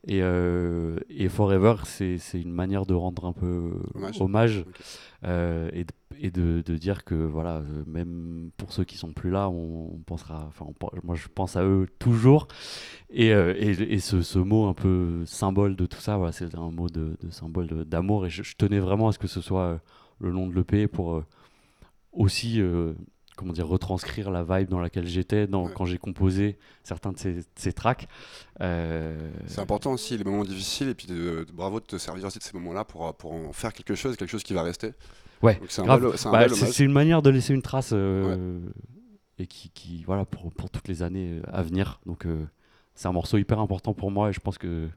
Et, euh, et Forever, c'est une manière de rendre un peu
Hommage.
Euh, et, de, dire que voilà, euh, même pour ceux qui sont plus là, on, pensera. Enfin, moi, je pense à eux toujours. Et, euh, et, ce, mot un peu symbole de tout ça, voilà, c'est un mot de, symbole d'amour. Et je, tenais vraiment à ce que ce soit le nom de l'EP pour aussi. Comment dire, retranscrire la vibe dans laquelle j'étais dans,
Ouais.
quand j'ai composé certains de ces, de ces tracks. Euh,
C'est important aussi les moments difficiles et puis de, de- bravo de te servir aussi de ces moments-là pour, pour en faire quelque chose, quelque chose qui va rester.
Ouais,
c'est un,
Bah, une manière de laisser une trace euh, et qui, qui voilà pour, pour toutes les années euh, à venir. Donc euh, c'est un morceau hyper important pour moi et je pense que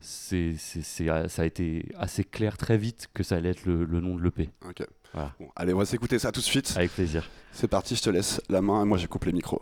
c'est euh, ça a été assez clair très vite que ça allait être le, le nom de l'EP.
Ok.
Voilà.
Bon, allez, on va s'écouter ça tout de suite.
Avec plaisir.
C'est parti, je te laisse la main et moi je coupe les micros.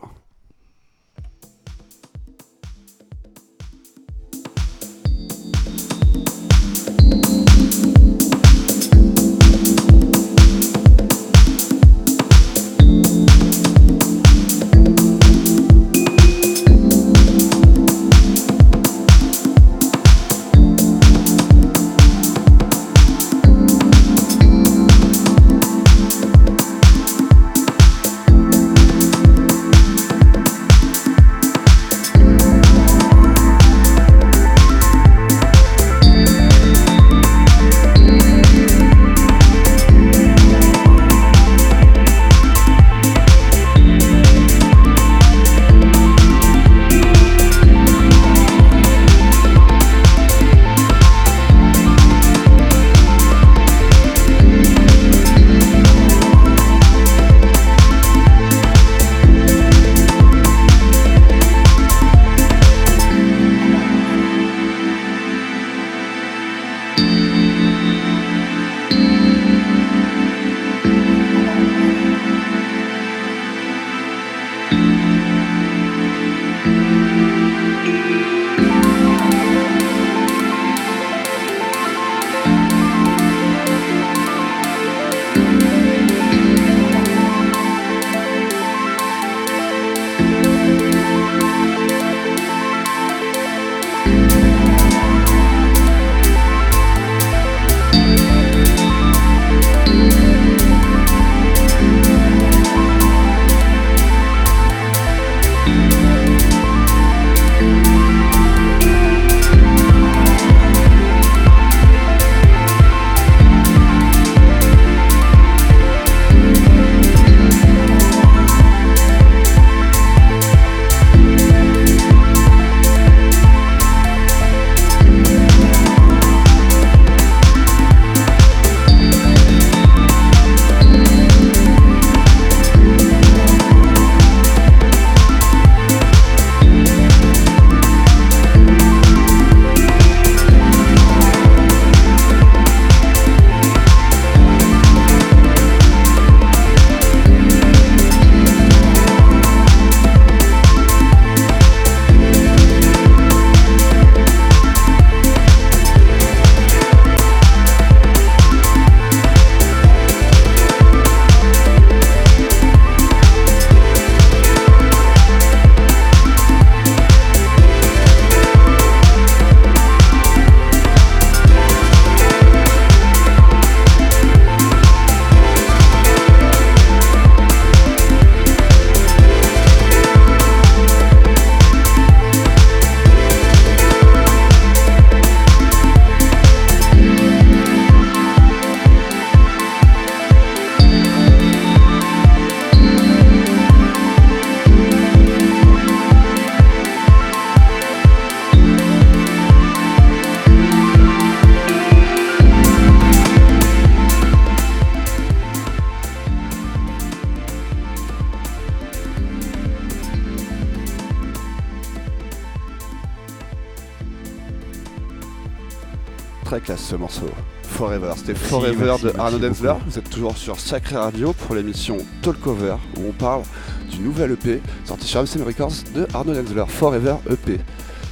C'était Forever
merci,
de
merci
Arnaud Denzler. Vous êtes toujours sur Sacré Radio pour l'émission Talkover où on parle du nouvel EP sorti sur MCM Records de Arnaud Denzler, Forever EP.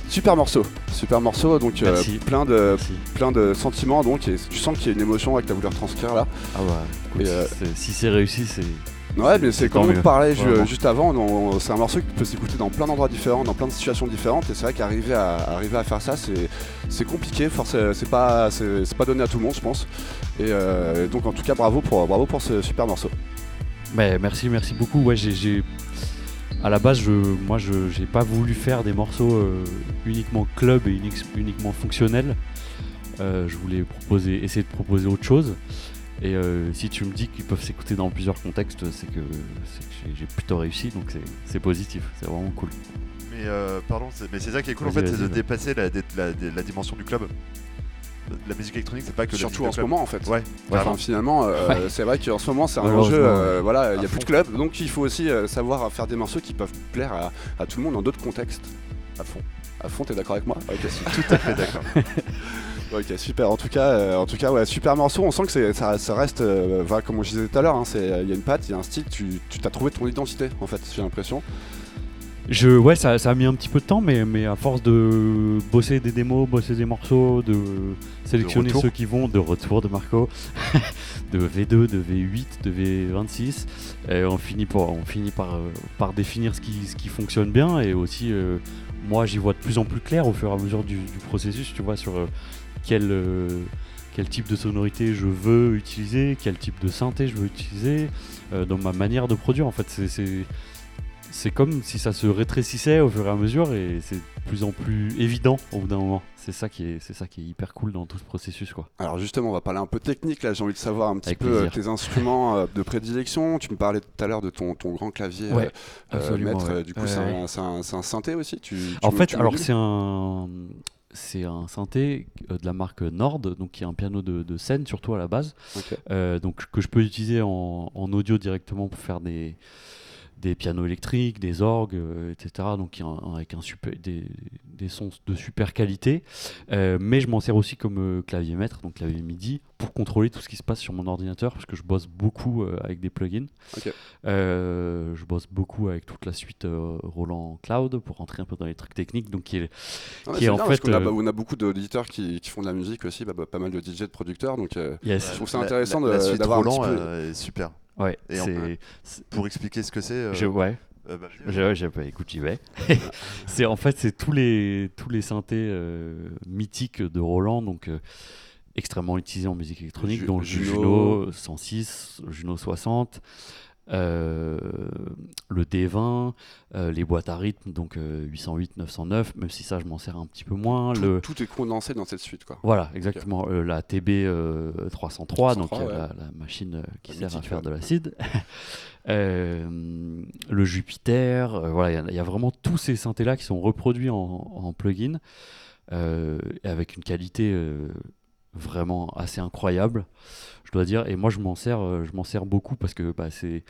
Super morceau, super morceau, donc euh, plein, de,
Merci.
plein de sentiments, donc et tu sens qu'il y a une émotion que tu as voulu retranscrire là.
Ah ouais, écoute,
Et, euh,
si c'est réussi, c'est
Ouais, mais c'est comme on parlait ju- juste avant, c'est un morceau qui peut s'écouter dans plein d'endroits différents, dans plein de situations différentes, et c'est vrai qu'arriver à, arriver à faire ça, c'est compliqué, forcément, c'est pas, pas donné à tout le monde, je pense. Et euh, donc, en tout cas, bravo pour, bravo pour ce super morceau.
Mais merci, merci beaucoup. Ouais, j'ai, à la base, je, moi, je, j'ai pas voulu faire des morceaux euh, uniquement club et unique- uniquement fonctionnels. Euh, je voulais proposer, essayer de proposer autre chose. Et euh, si tu me dis qu'ils peuvent s'écouter dans plusieurs contextes, c'est que, j'ai, plutôt réussi, donc c'est, positif, c'est vraiment cool.
Mais euh, pardon, c'est- mais c'est ça qui est cool en fait, c'est de dépasser la, la- la dimension du club. La musique électronique, c'est pas que
Surtout en ce
club.
moment, en fait.
Ouais,
Enfin, finalement, euh,
Ouais.
c'est vrai qu'en ce moment, c'est un enjeu. euh, voilà, il n'y a plus de club, donc il faut aussi euh, savoir faire des morceaux qui peuvent plaire à, à tout le monde dans d'autres contextes.
à fond.
À fond, t'es d'accord avec moi? Ok.
Tout à fait d'accord.
Ok, super. En tout cas, euh, en tout cas, ouais, super morceau. On sent que ça, ça reste, euh, comme je disais tout à l'heure, hein, c'est- il y a une patte, il y a un style. Tu, tu t'as trouvé ton identité, en fait. J'ai l'impression.
Je, ouais, ça, ça a mis un petit peu de temps, mais, mais à force de bosser des démos, bosser des morceaux, de sélectionner ceux qui vont, de retour de Marco, de V2, de V8, de V26, et on finit, par, on finit par, euh, par définir ce qui, ce qui fonctionne bien, et aussi, euh, moi, j'y vois de plus en plus clair au fur et à mesure du, du processus, tu vois, sur euh, quel, euh, quel type de sonorité je veux utiliser, quel type de synthé je veux utiliser, euh, dans ma manière de produire, en fait, c'est- c'est c'est comme si ça se rétrécissait au fur et à mesure et c'est de plus en plus évident au bout d'un moment. C'est ça qui est, c'est ça qui est hyper cool dans tout ce processus quoi.
Alors justement, on va parler un peu technique. Là, j'ai envie de savoir un petit
Avec
peu euh,
plaisir.
tes instruments de prédilection. Tu me parlais tout à l'heure de ton, ton grand clavier.
Ouais,
euh,
absolument,
maître.
ouais.
Du coup,
Ouais,
c'est
ouais.
un, c'est un- synthé aussi. Tu, tu
En
me-
fait, alors c'est un c'est un synthé euh, de la marque Nord, donc qui est un piano de, de scène surtout à la base. Euh, donc que je peux utiliser en, en audio directement pour faire des des pianos électriques, des orgues, euh, etc. Donc avec un super, des, des sons de super qualité. Euh, mais je m'en sers aussi comme euh, clavier maître, donc clavier MIDI, pour contrôler tout ce qui se passe sur mon ordinateur, parce que je bosse beaucoup euh, avec des plugins. Euh, je bosse beaucoup avec toute la suite euh, Roland Cloud pour rentrer un peu dans les trucs techniques. Donc qui est-
Ah ouais,
qui
c'est
est en
bien,
fait,
qu'on a,
euh,
on a beaucoup d'auditeurs qui, qui font de la musique aussi, bah, bah, pas mal de DJ, de producteurs. Donc, euh,
Yes.
Je trouve ça intéressant
la-
de-
La suite
d'avoir un
Roland
petit peu-
euh, est super.
Ouais,
Et Pour expliquer ce que c'est. euh,
je- ouais.
euh, bah, vas-y,
Je, pas écoute, j'y vais. c'est en fait c'est tous les tous les synthés euh, mythiques de Roland, donc euh, extrêmement utilisés en musique électronique,
Ju-
dont le
Juno.
Juno 106, Juno 60, euh, le D20, euh, les boîtes à rythme, donc euh, 808, 909, même si ça je m'en sers un petit peu moins.
tout,
le
tout est condensé dans cette suite. Quoi.
voilà, exactement. Euh, la TB euh, 303, donc
303,
euh,
ouais.
la, la machine qui
La
sert à faire de l'acide. Le Jupiter, voilà, il y a- il y, a vraiment tous ces synthés-là qui sont reproduits en, en plugin euh, avec une qualité euh, vraiment assez incroyable, je dois dire. Et moi, je m'en sers, euh, je m'en sers beaucoup parce que bah, c'est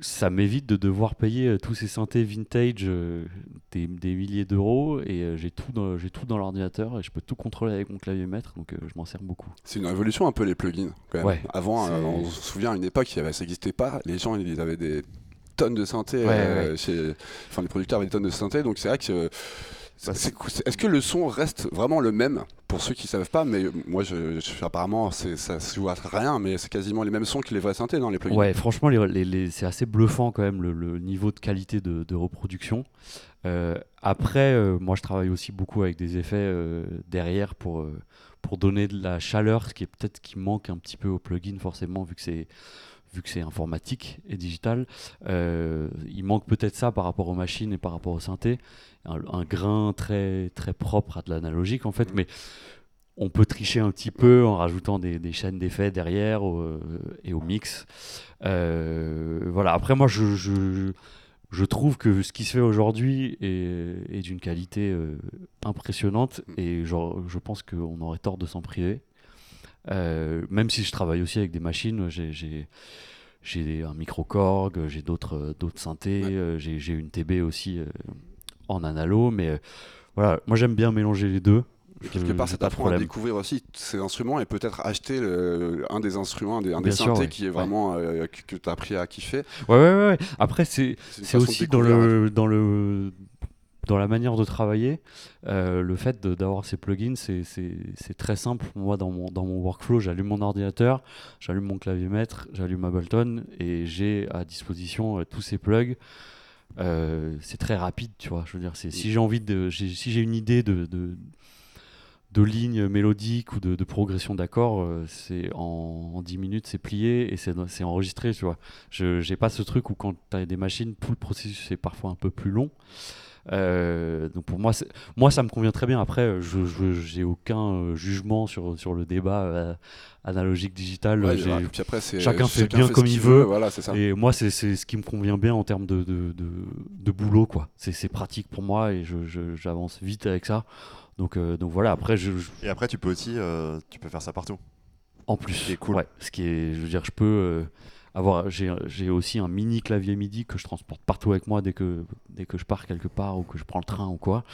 ça m'évite de devoir payer euh, tous ces synthés vintage euh, des, des milliers d'euros et euh, j'ai tout dans, j'ai tout dans l'ordinateur et je peux tout contrôler avec mon clavier maître donc euh, je m'en sers beaucoup.
C'est une révolution un peu les plugins. Quand même.
Ouais,
Avant, on se souvient à une époque, ça n'existait pas. Les gens ils avaient des tonnes de synthés.
Ouais,
chez- Enfin, les producteurs avaient des tonnes de synthés. Donc c'est vrai que.
Bah,
Est-ce que le son reste vraiment le même pour ceux qui savent pas Mais moi, je, je- apparemment, ça se joue à rien, mais c'est quasiment les mêmes sons que les vrais synthés dans les plugins?
Ouais, franchement, les, les- les- c'est assez bluffant quand même le, le niveau de qualité de, de reproduction. Euh, après, euh, moi je travaille aussi beaucoup avec des effets euh, derrière pour, pour donner de la chaleur, ce qui est peut-être qui manque un petit peu au plugin forcément vu que c'est vu que c'est informatique et digital. Euh, il manque peut-être ça par rapport aux machines et par rapport au synthé. Un, un grain très, très propre à de l'analogique en fait,
Mhm.
mais on peut tricher un petit peu en rajoutant des, des chaînes d'effets derrière au- et au mix. Euh, voilà. Après, moi, je, je, je trouve que ce qui se fait aujourd'hui est, est d'une qualité euh, impressionnante
Mm.
et genre, je pense qu'on aurait tort de s'en priver. Euh, même si je travaille aussi avec des machines, j'ai- j'ai un micro Korg, j'ai d'autres euh, d'autres synthés,
Ouais.
euh, j'ai une TB aussi euh, en analo, mais euh, voilà, moi j'aime bien mélanger les deux.
Quelque part, ça t'apprend à découvrir aussi ces instruments et peut-être acheter le- un des instruments, un des, un des
Bien sûr,
synthés
ouais.
qui est vraiment euh, que, tu as appris à kiffer.
Ouais, ouais, ouais. Après, c'est aussi dans le, dans le dans la manière de travailler, euh, le fait d'avoir ces plugins, c'est- très simple. Moi, dans mon, workflow, j'allume mon ordinateur, j'allume mon clavier maître, j'allume Ableton et j'ai à disposition euh, tous ces plugs. Euh, c'est très rapide, tu vois. Je veux dire, si j'ai envie de, si j'ai une idée de, de, de ligne mélodique ou de, progression d'accords, c'est en, en 10 minutes, c'est plié et c'est enregistré, tu vois. Je j'ai pas ce truc où quand tu as des machines, tout le processus est parfois un peu plus long. Euh, donc pour moi, c'est- moi ça me convient très bien. Après, je j'ai aucun euh, jugement sur, sur le débat euh, analogique digital.
Ouais,
J'ai-
et puis après, c'est-
chacun fait bien comme il veut.
Voilà, c'est ça.
et moi, c'est c'est ce qui me convient bien en termes de, de, de, de boulot, quoi. C'est c'est pratique pour moi et j'avance vite avec ça. Donc, euh, donc voilà, après, je, je-
Et après, tu peux aussi, euh, tu peux faire ça partout.
en plus,
qui est cool.
ouais, ce qui est, je veux dire, je peux euh, avoir, j'ai aussi un mini clavier MIDI que je transporte partout avec moi dès que, dès que je pars quelque part ou que je prends le train ou quoi.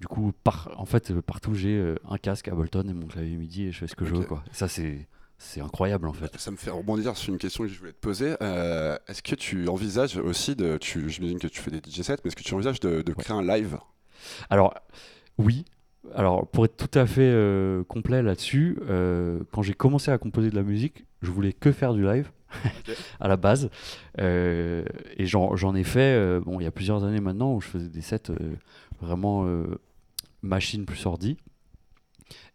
Du coup, par, en fait, partout, j'ai euh, un casque Ableton et mon clavier MIDI et je fais ce que je veux, quoi. Et ça, c'est c'est incroyable, en fait.
Ça me fait rebondir sur une question que je voulais te poser. Euh, est-ce que tu envisages aussi de. Tu, j'imagine que tu fais des DJ sets, mais est-ce que tu envisages de, de créer un live?
Alors, oui. Alors, pour être tout à fait euh, complet là-dessus, euh, quand j'ai commencé à composer de la musique, je voulais que faire du live À la base. Euh, et j'en ai fait, euh, bon, il y a plusieurs années maintenant, où je faisais des sets euh, vraiment machine plus ordi.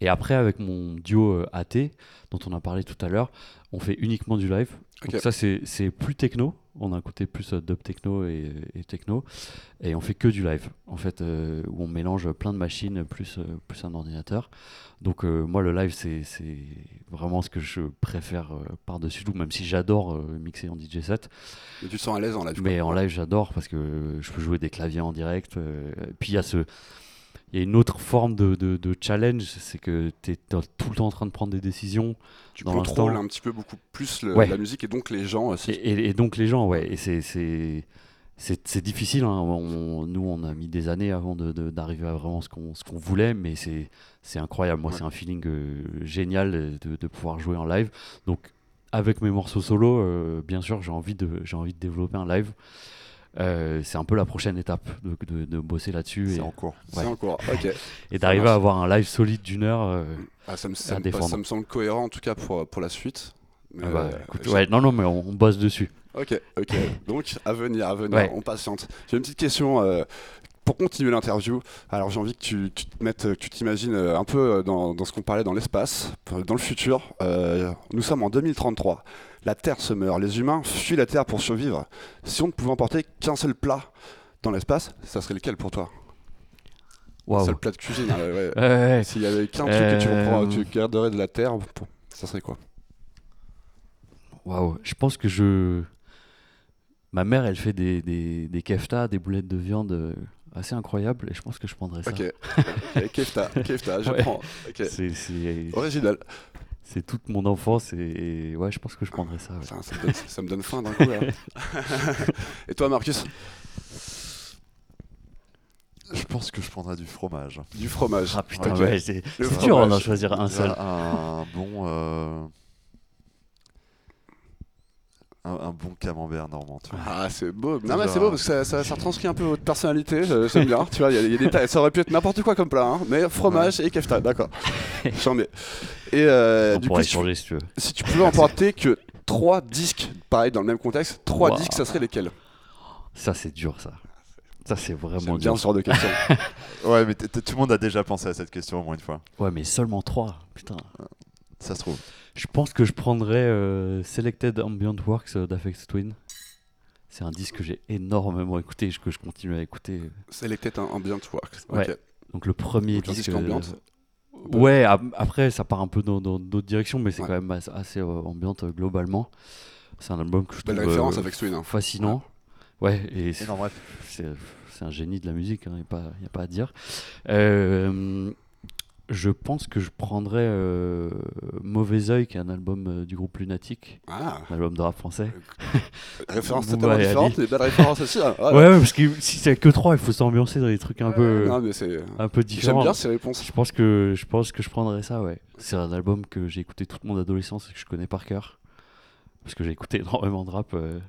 Et après, avec mon duo AT, dont on a parlé tout à l'heure, on fait uniquement du live. Donc ça, c'est plus techno. On a un côté plus euh, dub techno et, et techno. Et on fait que du live, en fait, euh, où on mélange plein de machines plus, euh, plus un ordinateur. Donc euh, moi, le live, c'est c'est vraiment ce que je préfère euh, par-dessus tout, même si j'adore mixer en DJ set.
Mais tu te sens à l'aise en live
Mais en live, j'adore parce que je peux jouer des claviers en direct. et puis il y a ce... Il y a une autre forme de, de- de challenge, c'est que tu es tout le temps en train de prendre des décisions.
Tu
dans
contrôles un petit peu beaucoup plus le-
Ouais.
la musique et donc les gens aussi.
Et, et- et donc les gens, ouais, et c'est difficile. hein. On- nous, on a mis des années avant d'arriver à vraiment ce qu'on voulait, mais c'est incroyable. Moi,
Ouais.
c'est un feeling euh, génial euh, de, de pouvoir jouer en live. Donc, avec mes morceaux solo, euh, bien sûr, j'ai envie de j'ai envie de développer un live. Euh, c'est un peu la prochaine étape de, de- de bosser là-dessus
C'est
et,
en cours.
Et d'arriver à avoir un live solide d'une heure. euh,
Ah, ça, me, ça,
À
me,
défendre.
ça me semble cohérent en tout cas pour, pour la suite.
Ah bah,
euh,
écoute,
j'ai-
ouais, non, non, mais on, on bosse dessus.
Ok, ok. Donc à venir, à venir,
Ouais.
on patiente. J'ai une petite question euh, pour continuer l'interview. Alors j'ai envie que tu, tu te mettes, que tu t'imagines euh, un peu euh, dans, dans ce qu'on parlait dans l'espace, euh, dans le futur. Euh, nous sommes en 2033. La Terre se meurt. Les humains fuient la Terre pour survivre. Si on ne pouvait emporter qu'un seul plat dans l'espace, ça serait lequel pour toi? Un seul plat de cuisine. hein, ouais.
Ouais, ouais.
S'il y avait qu'un truc que tu, reprends- tu garderais de la Terre, ça serait quoi?
Waouh, je pense que je. Ma mère, elle fait des, des, des keftas, des boulettes de viande assez incroyables, et je pense que je prendrais ça.
Ok. ok, Kefta, Kefta, je
Ouais.
prends. Ok.
C'est- C'est
Original.
c'est toute mon enfance, et, et ouais, je pense que je prendrais ça. ouais.
Enfin, ça, me donne, ça me donne faim d'un coup. là. Et toi, Marcus?
Je pense que je prendrais du fromage.
Du fromage.
Ah putain,
Ok.
ouais, c'est dur hein, d'en choisir un seul.
Un bon. euh, Un, un bon camembert normand, tu vois.
Ah, c'est beau. Non, mais c'est beau parce que ça, ça, ça retranscrit un peu votre personnalité. J'aime bien. Tu vois, il y, a- y a des. Ça aurait pu être n'importe quoi comme plat, hein, mais fromage et kefta, d'accord. J'en ai. Et euh,
On
du coup, si tu,
si tu veux.
si tu pouvais emporter que trois disques, pareil dans le même contexte, trois
Wow.
disques, ça serait lesquels?
Ça, c'est dur, ça. Ça, c'est vraiment
bien
dur.
ce genre de questions.
Ouais, mais t- t- tout le monde a déjà pensé à cette question au moins une fois.
Ouais, mais seulement trois. Putain.
Ça se trouve.
Je pense que je prendrais euh, Selected Ambient Works euh, d'Afex Twin. C'est un disque que j'ai énormément écouté, que je continue à écouter.
Selected Ambient Works.
Ouais.
Ok.
Donc le premier
Donc un
disque.
disque ambient.
euh, Ouais, ap- après ça part un peu dans dans d'autres directions, mais c'est
Ouais.
quand même assez, assez, euh, ambiante euh, globalement. C'est un album que je
Belle
trouve
référence
euh,
avec Twin. hein.
fascinant. Ouais, et c'est
Et non, bref.
c'est c'est un génie de la musique, il n'y a, a pas à dire. Euh, je pense que je prendrais euh, Mauvais Oeil, qui est un album euh, du groupe Lunatic,
Ah,
un album de rap français.
référence
Booba
totalement
et
différente, mais belle référence aussi. hein.
Ouais, ouais, parce que si c'est que trois, il faut s'ambiancer dans des trucs un peu,
Non, mais c'est.
un peu
J'aime
différents.
bien ces réponses.
Je pense que je pense que je prendrais ça, ouais. C'est un album que j'ai écouté toute mon adolescence et que je connais par cœur, parce que j'ai écouté énormément de rap euh,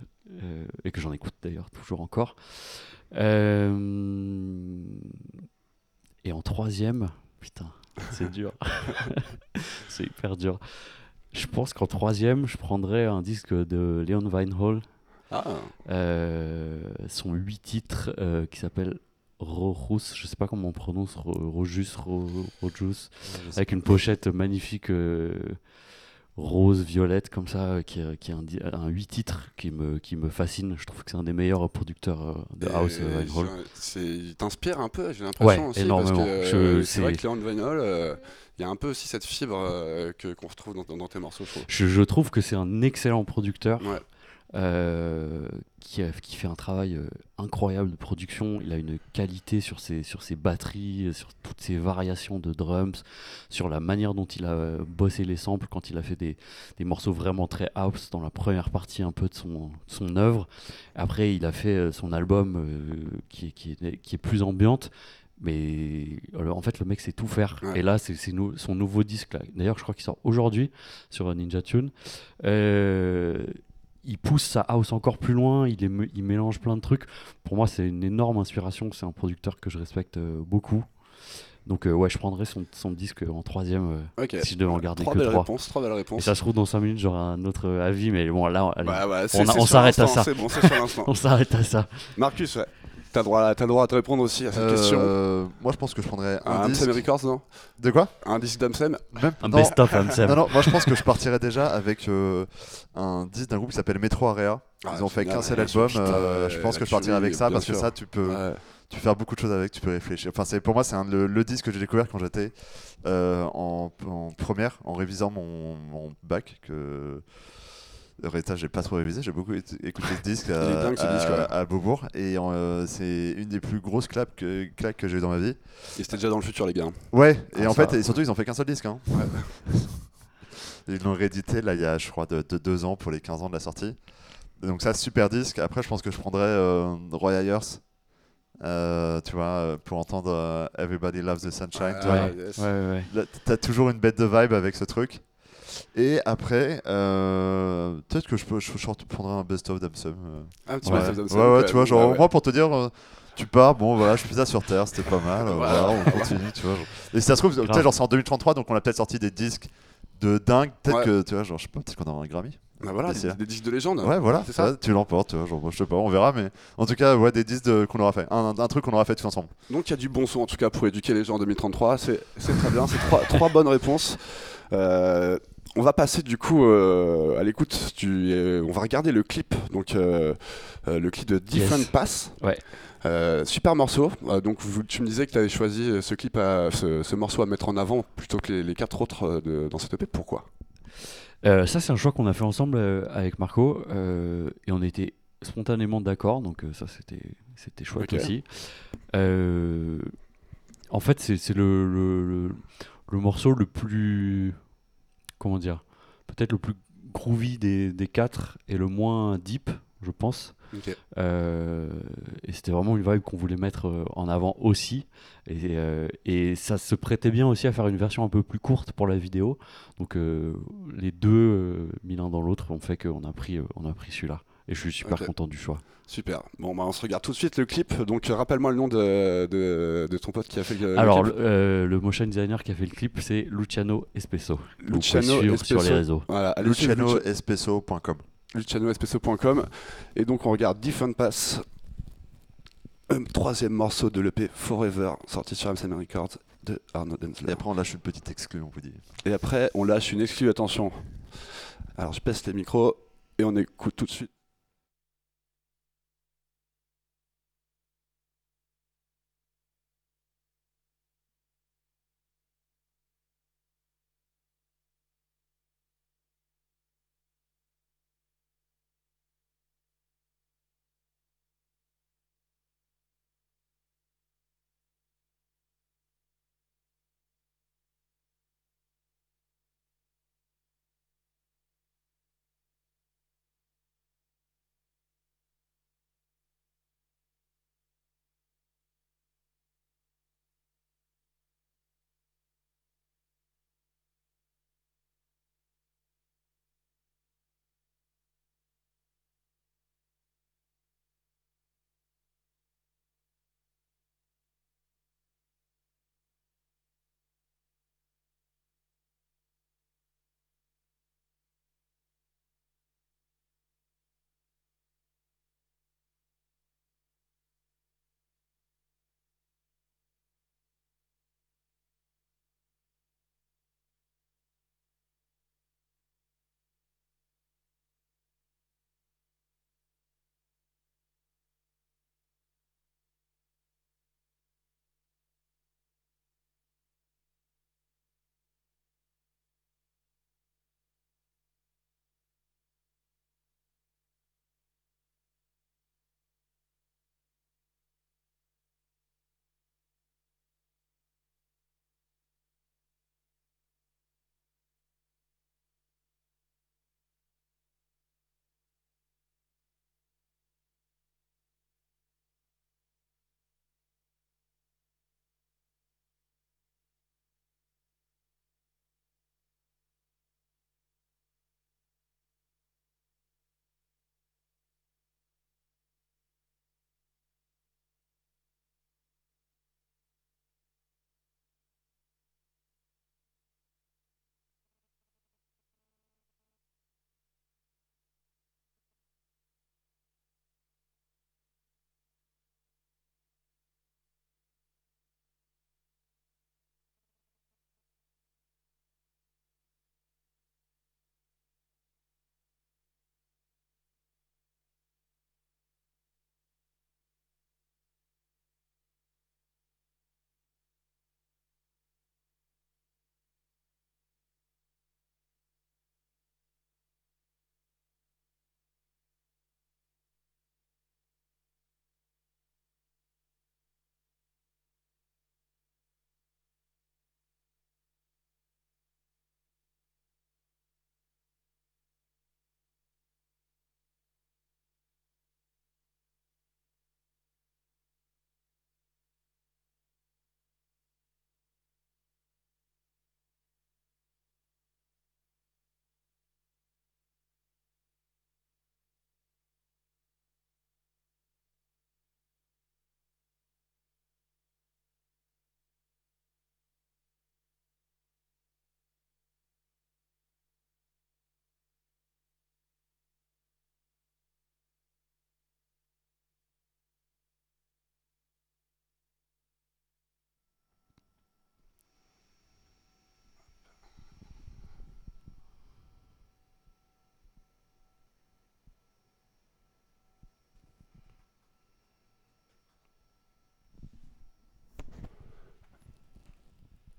euh, et que j'en écoute d'ailleurs toujours encore. Euh, troisième, putain, c'est dur. c'est hyper dur. Je pense qu'en troisième, je prendrais un disque de Leon Vinehall,
Ah,
euh, son huit titres euh, qui s'appelle Rojus, je sais pas comment on prononce, Ro- Rojus, Ro- Rojus, avec une pochette magnifique euh, rose, violette, comme ça, euh, qui, est- qui est un, 8 titres qui me, qui me fascine. Je trouve que c'est un des meilleurs producteurs euh, de House, euh,
Il t'inspire un peu, j'ai l'impression
Ouais,
aussi.
énormément.
Parce que, c'est vrai que Leon Vinol, euh, il y a un peu aussi cette fibre que- qu'on retrouve dans, dans tes morceaux, je trouve.
Je, je trouve que c'est un excellent producteur.
Ouais.
Euh, qui, fait un travail euh, incroyable de production. Il a une qualité sur ses, sur ses batteries, euh, sur toutes ses variations de drums, sur la manière dont il a bossé les samples quand il a fait des, des morceaux vraiment très house dans la première partie un peu de son, de son œuvre. Après, il a fait son album euh, qui, est, qui, est, qui est plus ambiante. Mais en fait, le mec sait tout faire.
Ouais.
Et là, c'est son nouveau disque. D'ailleurs, je crois qu'il sort aujourd'hui sur Ninja Tune. Euh, il pousse sa house encore plus loin, il, est il mélange plein de trucs. Pour moi, c'est une énorme inspiration. C'est un producteur que je respecte euh, beaucoup. Donc, euh, ouais, je prendrais son, son disque en troisième euh, si je devais en garder
Trois
que
belles
trois.
réponses, trois belles
Et
réponses.
ça se trouve, dans 5 minutes, j'aurai un autre avis. Mais bon, là, allez, on on
sur
s'arrête à ça.
Bon,
on s'arrête à ça.
Marcus, ouais. T'as le droit, t'as le droit à te répondre aussi à cette question.
Euh, moi, je pense que je prendrais un,
Un
disque.
Amsem Records, non?
De quoi?
Un disque d'Amsem
Même
Un best-of, Amsem.
Non, non, moi je pense que je partirais déjà avec euh, un disque d'un groupe qui s'appelle Metro Area. Ils
Ah,
ont fait qu'un seul album.
putain,
euh, je pense que je partirais avec ça parce que ça, tu peux,
Ouais.
tu peux faire beaucoup de choses avec, tu peux réfléchir. Enfin, c'est pour moi, c'est le, le disque que j'ai découvert quand j'étais euh, en, en première, en révisant mon, mon bac. Que résultat, j'ai pas trop révisé. J'ai beaucoup éc- écouté ce disque à,
Il est dingue, ce
à-
disque, ouais.
à Beaubourg et euh, c'est une des plus grosses claques que, claques que j'ai eu dans ma vie.
Et c'était déjà dans le futur, les gars.
Ouais, et
Ah,
en fait, et surtout, ils ont fait qu'un seul disque. Hein.
Ouais.
Ils l'ont réédité là il y a, je crois, de, de deux ans pour les 15 ans de la sortie. Donc ça, super disque. Après, je pense que je prendrais euh, Roy Ayers. euh, tu vois, euh, pour entendre euh, Everybody Loves the Sunshine. tu vois.
Ah,
Ouais.
yes.
Ouais, ouais, ouais.
Là, T'as toujours une bête de vibe avec ce truc. Et après, euh, peut-être que je, peux, je, je prendrais un best-of d'Amsum.
Un petit
Ouais,
d'Amsem,
ouais, ouais, tu vois, genre,
Ouais,
au
ouais.
moins pour te dire, euh, tu pars, bon, voilà, je fais ça sur Terre, c'était pas mal,
Voilà.
voilà, on continue, tu vois. genre. Et si ça se trouve, tu sais,
Grave.
genre, c'est en 2033, donc on a peut-être sorti des disques de dingue, peut-être
Ouais.
que, tu vois, genre, je sais pas, peut-être qu'on aura un Grammy.
Bah voilà, des, disques de légende.
Ouais, voilà,
c'est ça.
tu l'emportes, tu vois, genre, je sais pas, on verra, mais en tout cas, ouais, des disques de- qu'on aura fait, un, un truc qu'on aura fait tous ensemble.
Donc il y a du bon son en tout cas pour éduquer les gens en 2033. C'est c'est très bien, c'est trois, trois bonnes réponses. Euh, on va passer du coup euh, à l'écoute du. euh, on va regarder le clip, donc euh, le clip de Different
Yes.
Pass.
Ouais.
Super morceau. Donc vous- tu me disais que tu avais choisi ce clip, à, ce, ce morceau à mettre en avant plutôt que les, les quatre autres de- dans cette EP. Pourquoi?
Ça, c'est un choix qu'on a fait ensemble avec Marco et on était spontanément d'accord, donc ça c'était c'était chouette aussi. En fait, c'est c'est le, le, le- le morceau le plus comment dire, peut-être le plus groovy des, des quatre et le moins deep, je pense. Euh, et c'était vraiment une vibe qu'on voulait mettre euh, en avant aussi. Et, euh, et ça se prêtait bien aussi à faire une version un peu plus courte pour la vidéo. Donc euh, les deux, mis l'un dans l'autre, ont fait qu'on a pris, on a pris celui-là. Et je suis super content du choix.
Super. Bon, bah, on se regarde tout de suite le clip. Donc euh, rappelle-moi le nom de, de, de ton pote qui a fait le, clip.
le, euh, le motion designer qui a fait le clip, c'est Luciano Espesso.
Luciano Espesso.
sur les réseaux.
Voilà,
LucianoEspesso.com.
lucianoespesso.com et donc on regarde Different Pass un troisième morceau de l'EP Forever sorti sur MSM Records de Arnaud
Et
Densler
après, on lâche une petite exclue, on vous dit.
et après on lâche une exclue attention alors je pèse les micros et on écoute tout de suite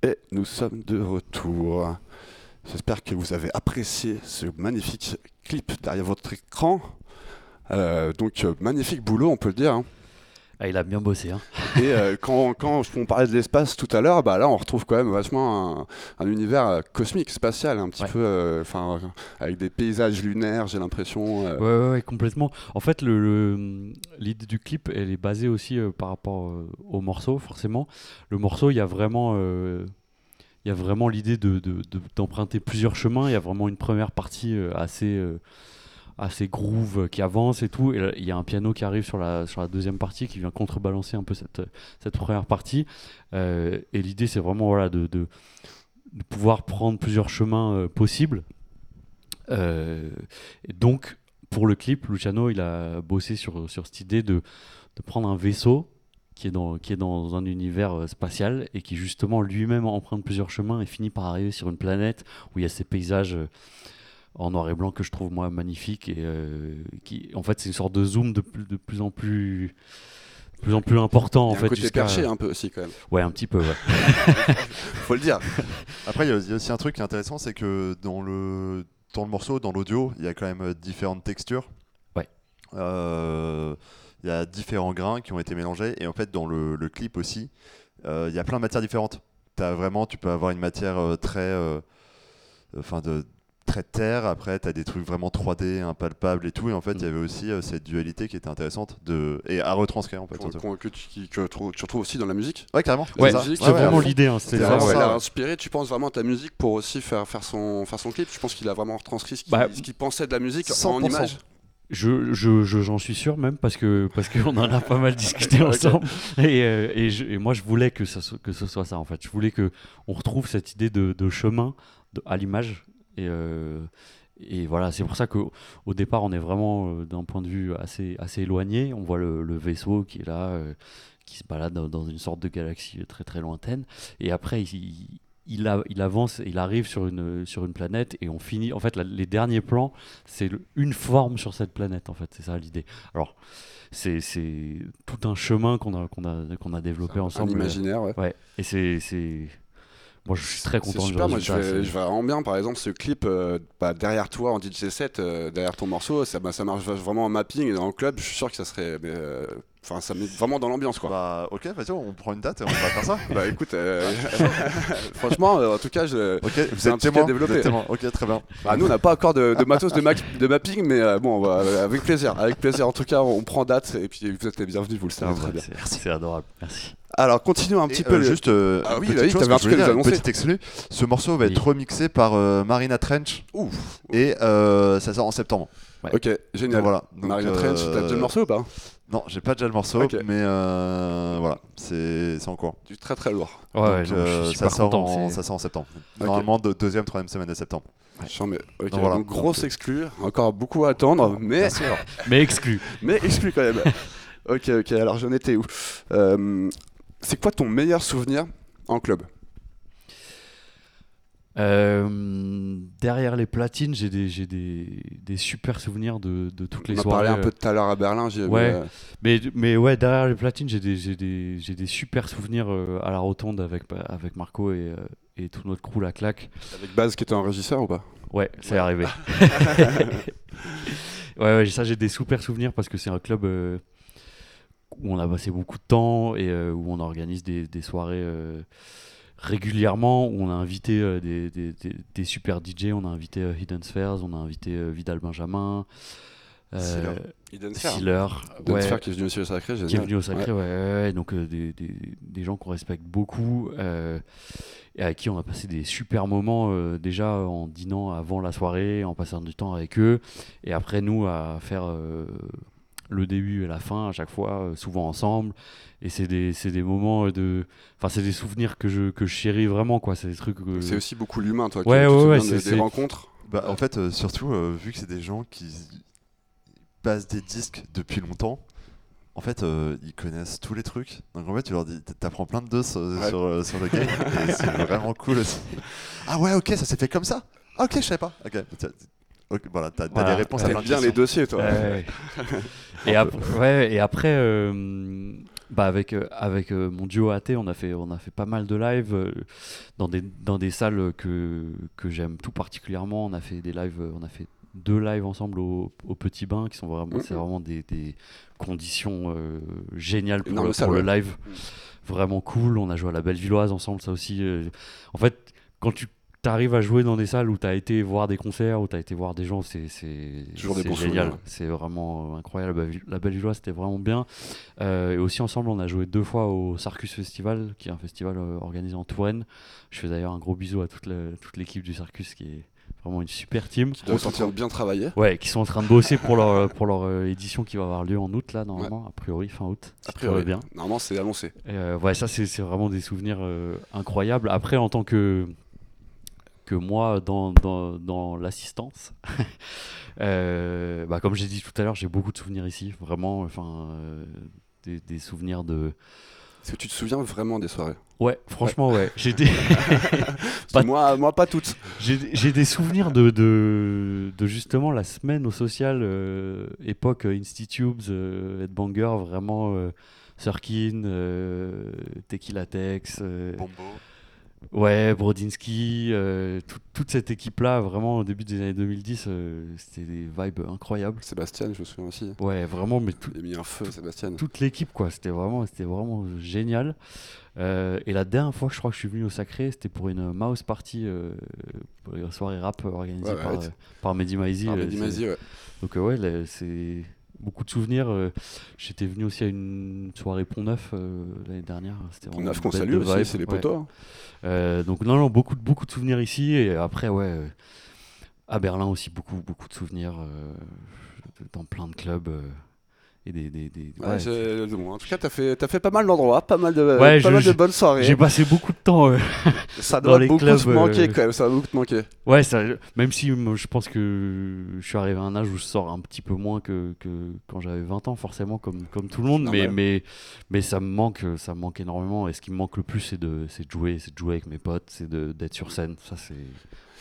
Et nous sommes de retour. J'espère que vous avez apprécié ce magnifique clip derrière votre écran. Euh, donc, euh, magnifique boulot, on peut le dire. hein.
Ah, il a bien bossé. Hein.
Et euh, quand, quand on parlait de l'espace tout à l'heure, bah là on retrouve quand même vachement un, un univers euh, cosmique, spatial, un petit
Ouais.
peu, euh, avec des paysages lunaires, j'ai l'impression. euh,
Ouais, ouais, ouais, complètement. En fait, le- le- l'idée du clip, elle est basée aussi par rapport au morceau, forcément. Le morceau, il y a vraiment, il y a vraiment l'idée de, de- de- d'emprunter plusieurs chemins. Il y a vraiment une première partie assez, euh, assez groove qui avance et tout. Il y a un piano qui arrive sur la, sur la deuxième partie qui vient contrebalancer un peu cette, cette première partie. Euh, et l'idée, c'est vraiment voilà, de, de- pouvoir prendre plusieurs chemins euh, possibles. Euh, et donc, pour le clip, Luciano, il a bossé sur, sur cette idée de, de prendre un vaisseau qui est, dans, qui est dans un univers spatial et qui justement lui-même emprunte plusieurs chemins et finit par arriver sur une planète où il y a ces paysages en noir et blanc que je trouve moi magnifiques et euh, qui en fait c'est une sorte de zoom de plus, de plus en plus de plus en plus important en fait jusqu'à-
perché un peu aussi quand même.
ouais un petit peu ouais.
Faut le dire.
Après, il y, a il y a aussi un truc qui est intéressant, c'est que dans le, dans le morceau, dans l'audio, il y a quand même euh, différentes textures.
Ouais.
Euh, Il y a différents grains qui ont été mélangés. Et en fait, dans le, le clip aussi, euh, il y a plein de matières différentes. As vraiment, tu peux avoir une matière très. Enfin, de très terre. Après, tu as des trucs vraiment 3D, impalpables et tout. Et en fait, il y
Mm.
avait aussi euh, cette dualité qui était intéressante de, et à retranscrire en fait.
Qu'on- que, tu, qui- que trou- tu retrouves aussi dans la musique.
Ouais, carrément.
Ouais,
ça.
musique,
c'est
ouais,
vraiment
ouais.
l'idée hein, c'était
C'est
vraiment
vraiment,
ça,
a inspiré, tu penses vraiment ta musique pour aussi faire, faire, son, faire son clip? Tu penses qu'il a vraiment retranscrit ce qu'il
Bah,
pensait de la musique en
100%.
image
Je, je, je- j'en suis sûr même parce que parce qu'on en a pas mal discuté ensemble et, euh, et, je- et moi je voulais que, ça, que ce soit ça en fait je voulais que on retrouve cette idée de, de chemin de- à l'image et, euh, et voilà c'est pour ça que au départ on est vraiment euh, d'un point de vue assez assez éloigné. On voit le, le vaisseau qui est là euh, qui se balade dans, une sorte de galaxie très très lointaine. Et après il, il, a- il avance il arrive sur une sur une planète et on finit en fait la- les derniers plans c'est une forme sur cette planète en fait. C'est ça l'idée. Alors c'est tout un chemin qu'on a qu'on a qu'on a développé
Un
ensemble.
imaginaire, ouais.
ouais. Et c'est moi je suis très
C'est
content du
super, moi je vais,
c'est-
je vais vraiment bien. Par exemple, ce clip euh, bah, derrière toi en DJ set, euh, derrière ton morceau, ça, bah, ça marche vraiment en mapping et dans le club. Je suis sûr que ça serait. euh, Enfin, ça met vraiment dans l'ambiance quoi.
Bah, ok, vas-y, on prend une date et on va faire ça.
Bah écoute, euh, franchement, euh, en tout cas, je...
Ok, vous
C'est un
êtes témoin. Témoin. Ok, très bien.
bah, nous on n'a pas encore de, de matos de, ma- de mapping, mais euh, bon, euh, avec plaisir. Avec plaisir, en tout cas, on prend date et puis vous êtes les bienvenus, vous le savez
Ah,
très
ouais,
bien.
c'est c'est adorable merci
Alors, continuons un
Et,
petit
euh,
peu. le-
juste euh,
Ah oui,
petite
bah
chose
un
je voulais
truc à
petite exclu. Ce morceau va
Oui.
être remixé par euh, Marina Trench
Ouf,
et euh, ça sort en septembre.
ok, génial.
Donc, voilà. Donc,
Marina
euh,
Trench, t'as déjà le morceau ou pas?
Non, j'ai pas déjà le morceau, mais euh, voilà, c'est c'est en cours.
Du très très lourd.
ouais,
Donc,
non, je
euh,
suis
ça, sort
content
en, ça sort en septembre. Normalement, de deuxième, troisième semaine de septembre.
Mets. Ok,
Donc, voilà.
donc grosse exclue, encore beaucoup à attendre, mais,
mais exclu
mais exclu quand même. ok, ok, alors j'en étais où? Euh, C'est quoi ton meilleur souvenir en club?
Euh, derrière les platines, j'ai des, j'ai des, des super souvenirs de, de toutes les
On
soirées.
parlé un
euh,
peu tout à l'heure à Berlin. j'ai-
Ouais.
euh,
Mais, mais ouais, derrière les platines, j'ai des, j'ai des, j'ai des super souvenirs euh, à la rotonde avec, avec Marco et, euh, et tout notre crew, la claque.
avec Baz qui était un régisseur ou pas?
Ouais, c'est arrivé. ouais, ouais, ça, j'ai des super souvenirs parce que c'est un club euh, où on a passé beaucoup de temps et euh, où on organise des, des soirées euh, régulièrement, où on a invité euh, des, des, des- des super DJ, on a invité euh, Hidden Spheres, on a invité euh, Vidal Benjamin, euh,
Sphere.
Sealer,
Eden
ouais,
Sphere qui est venu aussi au Sacré,
qui est venu au Sacré,
Ouais.
ouais, ouais, ouais, donc euh, des, des, des gens qu'on respecte beaucoup euh, et à qui on a passé des super moments euh, déjà en dînant avant la soirée, en passant du temps avec eux, et après nous à faire euh, le début et la fin à chaque fois, euh, souvent ensemble. Et c'est des, c'est des moments de. Enfin, c'est des souvenirs que je, que je chéris vraiment, quoi. C'est des trucs. que-
C'est aussi beaucoup l'humain, toi. qui-
Ouais,
tu
ouais, ouais,
des- des rencontres.
Bah, en fait, euh, surtout, euh, vu que c'est des gens qui passent des disques depuis longtemps, en fait, euh, ils connaissent tous les trucs. Donc en fait, tu leur dis, t'apprends plein de deux sur,
Ouais.
sur, euh, sur le game, et c'est vraiment cool aussi. Ah ouais, ok, ça s'est fait comme ça. Ok, je savais pas. Ok, t'as- ok, voilà, t'as t'as
Voilà.
des réponses
T'aimes bien les dossiers, toi.
Ouais, ouais. et, ap- ouais, et après, euh, bah avec, euh, avec euh, mon duo AT, on a, fait, on a fait pas mal de lives dans, des, dans des salles que, que j'aime tout particulièrement. On a fait des lives, on a fait deux lives ensemble au, au Petit Bain qui sont vraiment,
Mhm.
c'est vraiment des, des conditions euh, géniales pour,
Énorme
le, pour live. Vraiment cool. On a joué à la Bellevilloise ensemble, ça aussi. euh. En fait, quand tu arrives à jouer dans des salles où tu as été voir des concerts, où tu as été voir des gens, c'est c'est-
Toujours des
c'est
bons
génial. C'est vraiment euh, incroyable. La Bellevilloise, c'était vraiment bien. Euh, et aussi ensemble, on a joué deux fois au Sarcus Festival, qui est un festival euh, organisé en Touraine. Je fais d'ailleurs un gros bisou à toute l'équipe du Sarcus, qui est vraiment une super team.
Qui doivent sentir bien travailler.
Ouais, qui sont en train de bosser pour leur, pour leur euh, édition qui va avoir lieu en août, là, normalement, a priori, fin août. si
A priori,
bien.
normalement c'est annoncé.
Et, euh, ouais, ça, c'est c'est vraiment des souvenirs euh, incroyables. Après, en tant que, que moi, dans, dans, dans l'assistance, euh, bah, comme j'ai dit tout à l'heure, j'ai beaucoup de souvenirs ici. Vraiment, enfin, euh, des, des souvenirs de.
Est-ce que tu te souviens vraiment des soirées
Ouais, franchement, ouais. J'ai des, Pas-
moi, moi, pas toutes.
j'ai j'ai des souvenirs de, de, de justement la semaine au social, euh, époque euh, Institubes, euh, Headbanger, vraiment. Euh, Surkin, euh, Tequila Tex, euh,
Bombo.
Ouais, Brodinski, euh, tout- toute cette équipe-là, vraiment au début des années 2010, euh, c'était des vibes incroyables.
Sébastien, je me souviens aussi.
Ouais, vraiment, mais tout-
Il a mis un feu, Sébastien.
toute l'équipe, quoi. C'était vraiment, c'était vraiment génial. Euh, et la dernière fois que je crois que je suis venu au Sacré, c'était pour une mouse party, pour une soirée rap organisée
Ouais,
par,
ouais.
par Mehdi Maizi.
Mehdi Maizi, ouais.
Donc ouais, c'est beaucoup de souvenirs. euh, J'étais venu aussi à une soirée Pont Neuf euh, l'année dernière. Vraiment
neuf qu'on salue aussi, c'est les
Ouais.
hein.
Euh, donc non, non, beaucoup, de- beaucoup de souvenirs ici. Et après, ouais, à Berlin aussi, beaucoup, beaucoup de souvenirs dans plein de clubs. Et des, des, des-
Ouais,
ouais,
c'est- bon, en tout cas, t'as fait, t'as fait pas mal d'endroits, pas mal de,
Ouais,
pas
je-
mal de bonnes soirées.
J'ai passé beaucoup de temps. euh,
Ça
dans
doit
les
beaucoup
clubs,
te manquer
euh,
quand même, ça va beaucoup te manquer.
Ouais, ça, même si moi, je pense que je suis arrivé à un âge où je sors un petit peu moins que, que quand j'avais 20 ans, forcément, comme, comme tout le monde. Mais, mais, mais ça me manque, ça me manque énormément. Et ce qui me manque le plus, c'est de, de jouer, c'est de jouer avec mes potes, c'est d'être sur scène. Ça, c'est,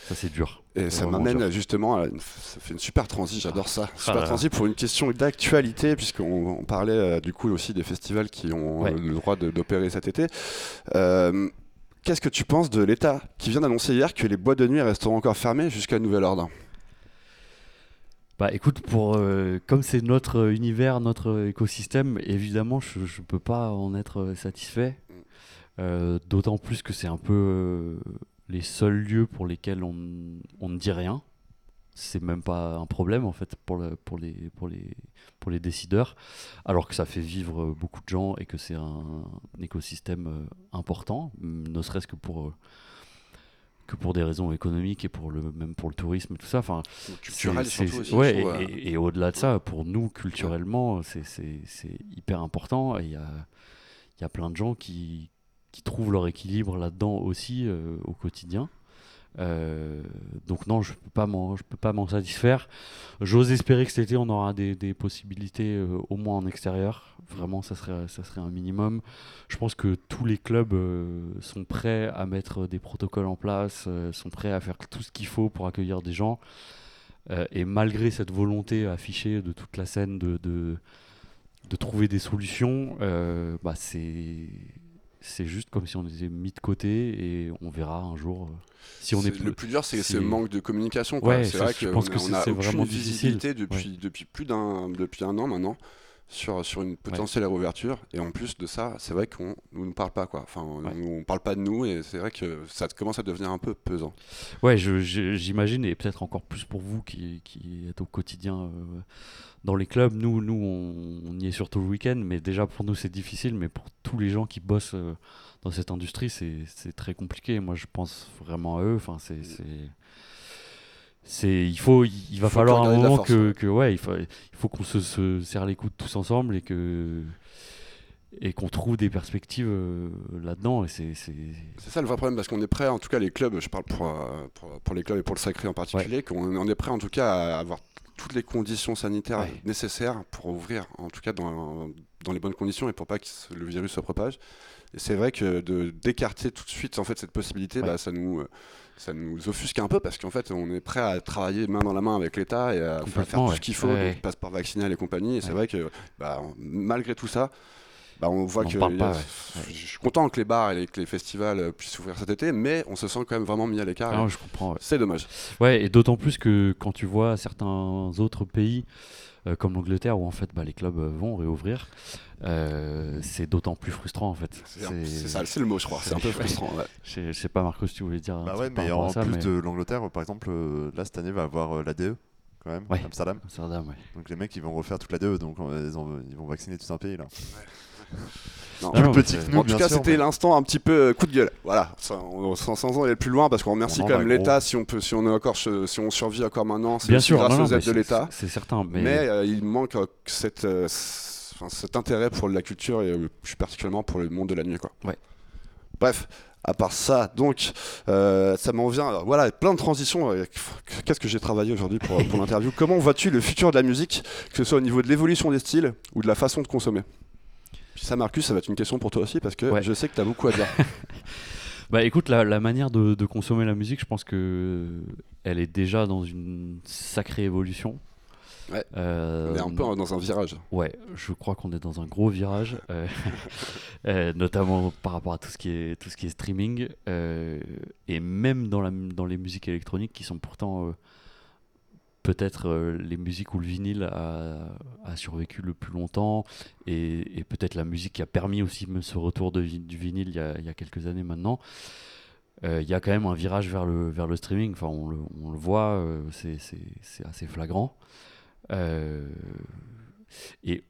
ça, c'est dur.
Et ça m'amène justement, à une- ça fait une super transi, j'adore ça. Super
là là.
transi pour une question d'actualité, puisqu'on on parlait euh, du coup aussi des festivals qui ont
Ouais.
euh, le droit d'opérer cet été. Euh, Qu'est-ce que tu penses de l'État qui vient d'annoncer hier que les boîtes de nuit resteront encore fermées jusqu'à nouvel ordre?
Bah écoute, pour, euh, comme c'est notre univers, notre écosystème, évidemment, je ne peux pas en être satisfait. Euh, D'autant plus que c'est un peu euh, les seuls lieux pour lesquels on, on ne dit rien. C'est même pas un problème en fait pour, le- pour, les, pour, les, pour les décideurs, alors que ça fait vivre beaucoup de gens et que c'est un, écosystème euh, important, ne serait-ce que pour, euh, que pour des raisons économiques et pour le, même pour le tourisme et tout ça. Enfin,
Culturel surtout aussi.
ouais, et,
trouve,
et- et au-delà de ça, pour nous, culturellement, c'est- c'est c'est hyper important. Et il y a, il y a plein de gens qui, qui trouvent leur équilibre là-dedans aussi euh, au quotidien. Euh, donc non, je peux pas peux pas m'en satisfaire. J'ose espérer que cet été on aura des, possibilités euh, au moins en extérieur. Vraiment, ça serait, ça serait un minimum. Je pense que tous les clubs sont prêts à mettre des protocoles en place, sont prêts à faire tout ce qu'il faut pour accueillir des gens. Et malgré cette volonté affichée de toute la scène de, de, trouver des solutions, bah c'est c'est juste comme si on était mis de côté et on verra un jour euh, si on est,
C'est- le plus dur, c'est ce manque de communication.
Ouais,
c'est vrai
je
a-
que
on
c'est-
a aucune
vraiment difficile.
visibilité depuis, depuis plus d'un depuis un an maintenant sur, sur une potentielle réouverture. Et en plus de ça, c'est vrai qu'on ne nous parle pas. Quoi. Enfin, on,
Ouais.
on parle pas de nous et c'est vrai que ça commence à devenir un peu pesant.
Ouais, j'imagine, et peut-être encore plus pour vous qui, qui êtes au quotidien euh, dans les clubs. Nous, nous on, on y est surtout le week-end, mais déjà pour nous c'est difficile, mais pour tous les gens qui bossent euh, dans cette industrie, c'est c'est très compliqué. Moi, je pense vraiment à eux. Enfin, c'est. C'est- il faut, il va
Faut
falloir un moment
force,
que,
ouais.
que ouais, il faut, il faut qu'on se, se serre les coudes tous ensemble et que et qu'on trouve des perspectives euh, là-dedans. Et c'est, c'est-
C'est ça le vrai problème parce qu'on est prêt, en tout cas les clubs, je parle pour, euh, pour, pour les clubs et pour le sacré en particulier, qu'on on est prêt en tout cas à avoir toutes les conditions sanitaires
Ouais.
nécessaires pour ouvrir, en tout cas dans, dans les bonnes conditions et pour pas que le virus se propage. Et c'est vrai que de d'écarter tout de suite en fait cette possibilité,
Ouais.
bah, ça nous euh, ça nous offusque un peu parce qu'en fait on est prêt à travailler main dans la main avec l'État et à faire, tout
ouais.
ce qu'il faut,
Ouais.
donc passeport vaccinal et compagnie. Et c'est vrai que bah, malgré tout ça, Bah, on voit
On
que
parle
a-
pas,
je suis content que les bars et les- que les festivals euh, puissent ouvrir cet été, mais on se sent quand même vraiment mis à l'écart.
Ah, je comprends.
C'est dommage.
Ouais, et d'autant plus que quand tu vois certains autres pays, euh, comme l'Angleterre, où en fait bah, les clubs euh, vont réouvrir, euh, c'est d'autant plus frustrant en fait.
C'est ça, c'est le mot, je crois. C'est un peu frustrant. ouais.
Je je sais pas, Marcos, si tu voulais dire. un
Bah ouais, mais en
ça,
plus
mais-
de l'Angleterre, par exemple, là cette année va avoir la DE quand même,
Ouais.
Amsterdam.
Amsterdam, ouais.
Donc les mecs ils vont refaire toute la DE, donc ils, ils vont vacciner tout un pays là.
Non,
non, mais
petit
c'est-
que nous,
en tout cas, c'était
mais-
l'instant un petit peu euh, coup de gueule. Voilà, Ça, on, sans, sans en aller plus loin parce qu'on remercie
On
quand même
gros.
l'État si on peut, si on est encore, si on survit encore maintenant, c'est
Bien
aussi
sûr,
grâce aux aides de l'État.
C'est certain, mais,
Mais, euh, il manque euh, cette, euh, cet intérêt pour la culture et euh, plus particulièrement pour le monde de la nuit. Quoi.
Ouais.
Bref, à part ça, donc, euh, ça m'en vient. alors, voilà, plein de transitions. Qu'est-ce que j'ai travaillé aujourd'hui pour, pour l'interview? Comment vois-tu le futur de la musique, que ce soit au niveau de l'évolution des styles ou de la façon de consommer? Ça, Marcus, ça va être une question pour toi aussi parce que
Ouais.
je sais que tu as beaucoup à dire.
Bah écoute, la, la manière de, de consommer la musique, je pense que elle est déjà dans une sacrée évolution.
Ouais.
Euh,
On est un peu dans un virage.
Ouais, je crois qu'on est dans un gros virage, euh, euh, notamment par rapport à tout ce qui est, tout ce qui est streaming, euh, et même dans, la, dans les musiques électroniques qui sont pourtant euh, peut-être euh, les musiques où le vinyle a, survécu le plus longtemps, et, peut-être la musique qui a permis aussi ce retour du vinyle il y, a, quelques années maintenant. Euh, Il y a quand même un virage vers le, vers le streaming, enfin, on, le, voit, euh, c'est- assez flagrant. Et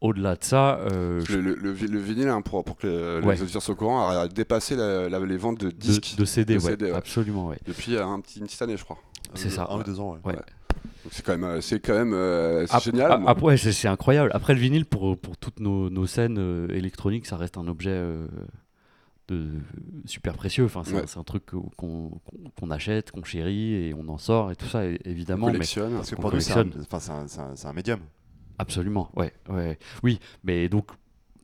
au-delà de ça, euh, je-
Le, le- le vi- le vinyle, hein, pour, pour que euh,
Ouais.
les auditeurs soient au courant, a dépassé la- la- les ventes de
de,
disques
de CD,
de
ouais,
CD, ouais.
absolument, ouais.
depuis euh, un petit, une petite année, je crois.
C'est
Un-
ça,
Un ou deux ans, ouais.
C'est quand même, euh, c'est quand même euh, c'est
Ap-
génial.
Après, ouais, c'est c'est incroyable. Après, le vinyle, pour, pour toutes nos, nos scènes euh, électroniques, ça reste un objet euh, de, super précieux. Enfin, c'est
Ouais.
un- c'est un, truc qu'on qu'on- achète, qu'on chérit et on en sort et tout ça, é-
On
évidemment. Mais
collectionne.
Parce que
On
pour nous, c'est un,
collectionne.
enfin, c'est un- un- c'est un médium.
Absolument, ouais, ouais. Oui, mais donc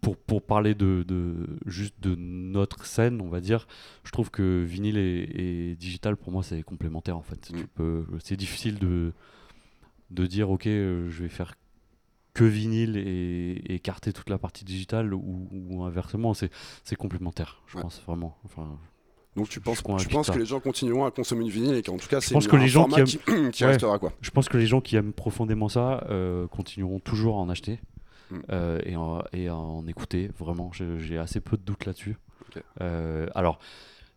pour, pour parler de, de juste de notre scène, on va dire, je trouve que vinyle et, et digital pour moi c'est complémentaire en fait.
Mm.
Tu peux, c'est difficile de de dire ok, euh, je vais faire que vinyle et, et écarter toute la partie digitale ou, ou inversement, c'est c'est complémentaire, je
Ouais.
pense vraiment. Enfin,
Donc tu penses, tu penses que les gens continueront à consommer du vinyle et qu'en tout cas c'est
que
un
les gens qui
qui, qui
Ouais.
restera quoi.
Je pense que les gens qui aiment profondément ça euh, continueront toujours à en acheter
Mm.
euh, et, en, et à en écouter, vraiment. J'ai assez peu de doutes là-dessus. Euh, alors,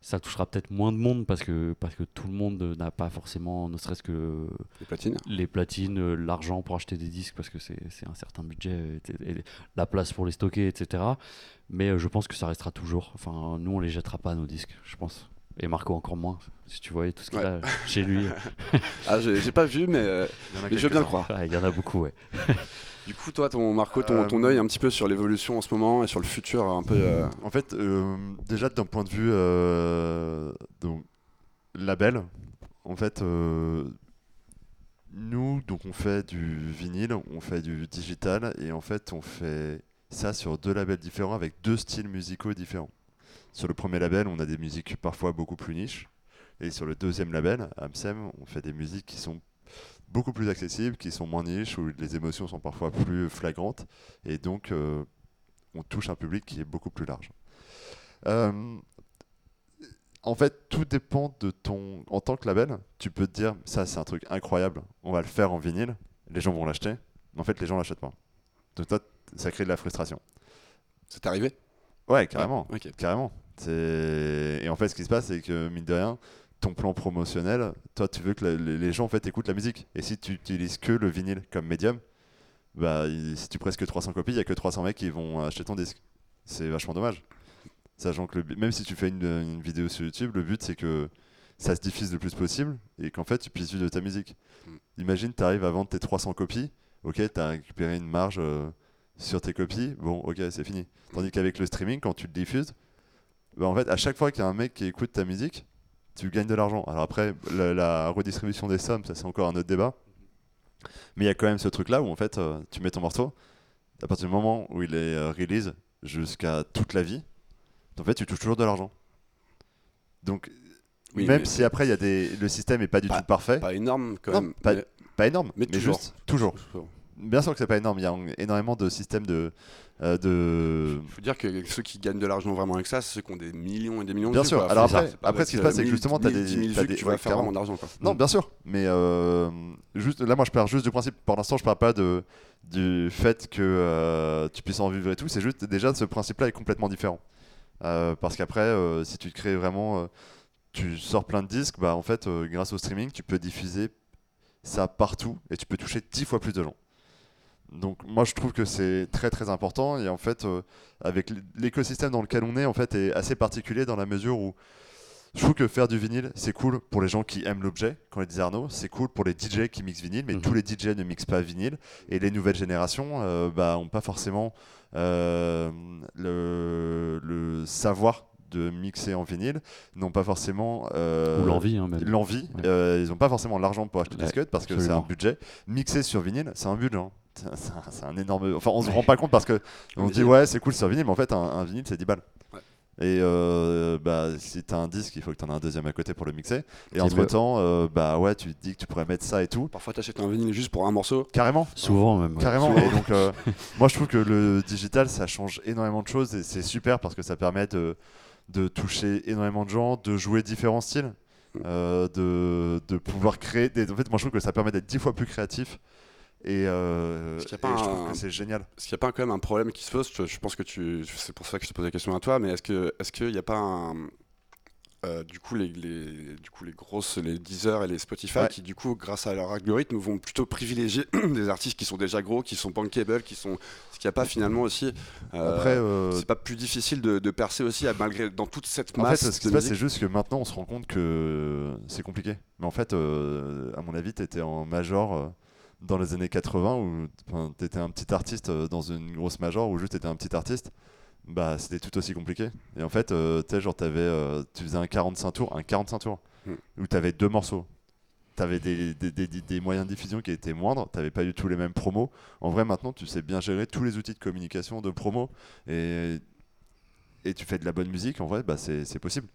ça touchera peut-être moins de monde parce que, parce que tout le monde n'a pas forcément, ne serait-ce que
Les platines.
les platines, euh, l'argent pour acheter des disques parce que c'est un certain budget, et, et la place pour les stocker, etc. Mais euh, je pense que ça restera toujours. Enfin, nous, on les jettera pas, nos disques, je pense. Et Marco encore moins, si tu voyais tout ce qu'il
Ouais.
a chez lui.
Ah j'ai pas vu mais, euh, mais je veux bien le croire.
Ah, Il y en a beaucoup, ouais.
Du coup toi ton Marco ton,
Euh,
ton œil un petit peu sur l'évolution en ce moment et sur le futur un peu. euh,
En fait, euh, déjà d'un point de vue euh, donc, label, en fait, euh, nous, donc on fait du vinyle, on fait du digital, et en fait, on fait ça sur deux labels différents avec deux styles musicaux différents. Sur le premier label, on a des musiques parfois beaucoup plus niches, et sur le deuxième label, Amsem, on fait des musiques qui sont beaucoup plus accessibles, qui sont moins niches, où les émotions sont parfois plus flagrantes, et donc euh, on touche un public qui est beaucoup plus large. Euh, en fait, tout dépend de ton. En tant que label, tu peux te dire ça, c'est un truc incroyable, on va le faire en vinyle, les gens vont l'acheter, mais en fait, les gens l'achètent pas. Donc, toi, ça crée de la frustration.
C'est arrivé?
Ouais, carrément. Carrément. Et en fait, ce qui se passe, c'est que, mine de rien, ton plan promotionnel, toi, tu veux que la- les gens en fait, écoutent la musique. Et si tu utilises que le vinyle comme médium, bah, si tu presses que 300 copies, il n'y a que 300 mecs qui vont acheter ton disque. C'est vachement dommage. Sachant que le même si tu fais une, une vidéo sur YouTube, le but c'est que ça se diffuse le plus possible et qu'en fait tu puisses vivre de ta musique.
Mm.
Imagine, tu arrives à vendre tes 300 copies, ok, tu as récupéré une marge euh, sur tes copies, bon, ok, c'est fini. Tandis qu'avec le streaming, quand tu le diffuses, bah, en fait, à chaque fois qu'il y a un mec qui écoute ta musique, tu gagnes de l'argent. Alors après, la, la redistribution des sommes, ça c'est encore un autre débat. Mais il y a quand même ce truc-là où en fait, euh, tu mets ton morceau, à partir du moment où il est euh, release jusqu'à toute la vie, en fait, tu touches toujours de l'argent. Donc,
Oui,
même si après, il y a des, le système est pas du
Pas-
tout parfait,
pas énorme quand
Non,
même.
pas-
mais-
pas énorme,
mais
mais,
toujours.
juste toujours. Bien sûr que c'est pas énorme. Il y a énormément de systèmes de. euh, de...
Il faut dire que ceux qui gagnent de l'argent vraiment avec ça, c'est ceux qui ont des millions et des millions de
Bien
vues,
sûr.
quoi.
Alors après-
ça,
après, ce qui se passe, c'est que
1000,
justement, t'as
1000,
des-
10 000
t'as
vues que
des-
tu vas faire vraiment d'argent.
Non, bien sûr. Mais euh, juste, là, moi, je pars juste du principe. Pour l'instant, je parle pas de, du fait que euh, tu puisses en vivre et tout. C'est juste déjà ce principe-là est complètement différent. Parce qu'après, si tu te crées vraiment, tu sors plein de disques, bah en fait, grâce au streaming, tu peux diffuser ça partout et tu peux toucher 10 fois plus de gens. Donc moi je trouve que c'est très très important et en fait euh, avec l'écosystème dans lequel on est en fait est assez particulier dans la mesure où je trouve que faire du vinyle c'est cool pour les gens qui aiment l'objet quand les disait Arnaud c'est cool pour les DJ qui mixent vinyle mais
Mhm.
tous les DJ ne mixent pas vinyle et les nouvelles générations euh, bah, ont pas forcément euh, le, le savoir de mixer en vinyle n'ont pas forcément euh,
l'envie, hein,
l'envie.
Ouais.
Euh, ils n'ont pas forcément l'argent pour acheter des
Ouais,
disquettes parce que c'est un budget. Mixer sur vinyle, c'est un budget. hein. C'est un, énorme. Enfin, on se rend pas compte parce que on
Mais
dit ouais, c'est cool sur vinyle, mais en fait, un, un vinyle, c'est 10 balles.
Ouais.
Et euh, bah, si t'as un disque, il faut que t'en aies un deuxième à côté pour le mixer. Et entre temps, bah ouais, tu te dis que tu pourrais mettre ça et tout.
Parfois, t'achètes un vinyle juste pour un morceau.
Carrément.
Souvent même. ouais.
Carrément.
Souvent.
Et donc, euh, moi, je trouve que le digital, ça change énormément de choses et c'est super parce que ça permet de, de toucher énormément de gens, de jouer différents styles, euh, de, de pouvoir créer. Des... En fait, moi, je trouve que ça permet d'être dix fois plus créatif. Et, euh, et
pas
je
un-
trouve que c'est génial.
Est-ce qu'il n'y a pas quand même un problème qui se pose? Je, je pense que tu. C'est pour ça que je te pose la question à toi, mais est-ce qu'il n'y a pas un. euh, du coup, les, les- du coup, les grosses, les Deezer et les Spotify,
Ouais.
qui du coup, grâce à leur algorithme, vont plutôt privilégier des artistes qui sont déjà gros, qui sont bankable, qui sont. Ce qu'il n'y a pas finalement aussi. euh,
Après, euh,
c'est pas plus difficile de, de percer aussi, à- malgré dans toute cette
En fait,
masse.
ce qui se passe, c'est juste que maintenant, on se rend compte que c'est compliqué. Mais en fait, à mon avis, tu étais en major dans les années 80 où tu étais un petit artiste euh, dans une grosse major ou juste tu étais un petit artiste. Bah, c'était tout aussi compliqué. Et en fait, euh, tu genre, t'avais, euh, tu faisais un 45 tours, un 45 tours,
Mm.
où tu avais deux morceaux. Tu avais des, des, des- des moyens de diffusion qui étaient moindres, tu pas du tout les mêmes promos. En vrai, maintenant, tu sais bien gérer tous les outils de communication, de promo, et, et tu fais de la bonne musique, en vrai, bah, c'est c'est possible.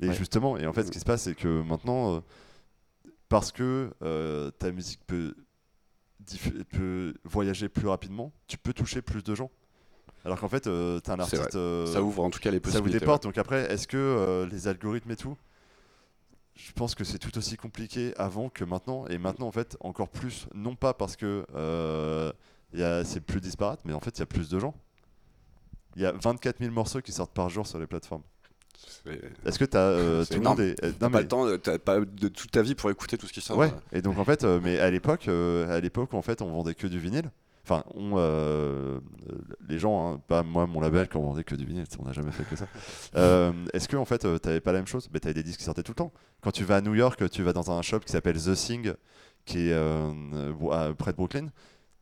Et
Ouais.
justement, et en fait, ce qui se passe, c'est que maintenant, euh, parce que euh, ta musique peut, peut voyager plus rapidement, tu peux toucher plus de gens. Alors qu'en fait, tu es un artiste. euh,
Ça ouvre en tout cas les
ça
possibilités.
des portes. Donc après, est-ce que euh, les algorithmes et tout, je pense que c'est tout aussi compliqué avant que maintenant. Et maintenant, en fait, encore plus. Non pas parce que euh, c'est plus disparate, mais en fait, il y a plus de gens. Il y a 24 000 morceaux qui sortent par jour sur les plateformes. Est-ce que tu as
C'est
tout le monde est- euh, non,
pas le temps, de- t'as pas de toute ta vie pour écouter tout ce qui sort.
Ouais. Et donc en fait, euh, mais à l'époque, euh, à l'époque, en fait, on vendait que du vinyle. Enfin, on, euh, euh, les gens, hein, pas moi, mon label, quand on vendait que du vinyle, on n'a jamais fait que ça. Euh, Est-ce que en fait, euh, t'avais pas la même chose? Mais t'avais des disques qui sortaient tout le temps. Quand tu vas à New York, tu vas dans un shop qui s'appelle The Thing, qui est euh, euh, près de Brooklyn.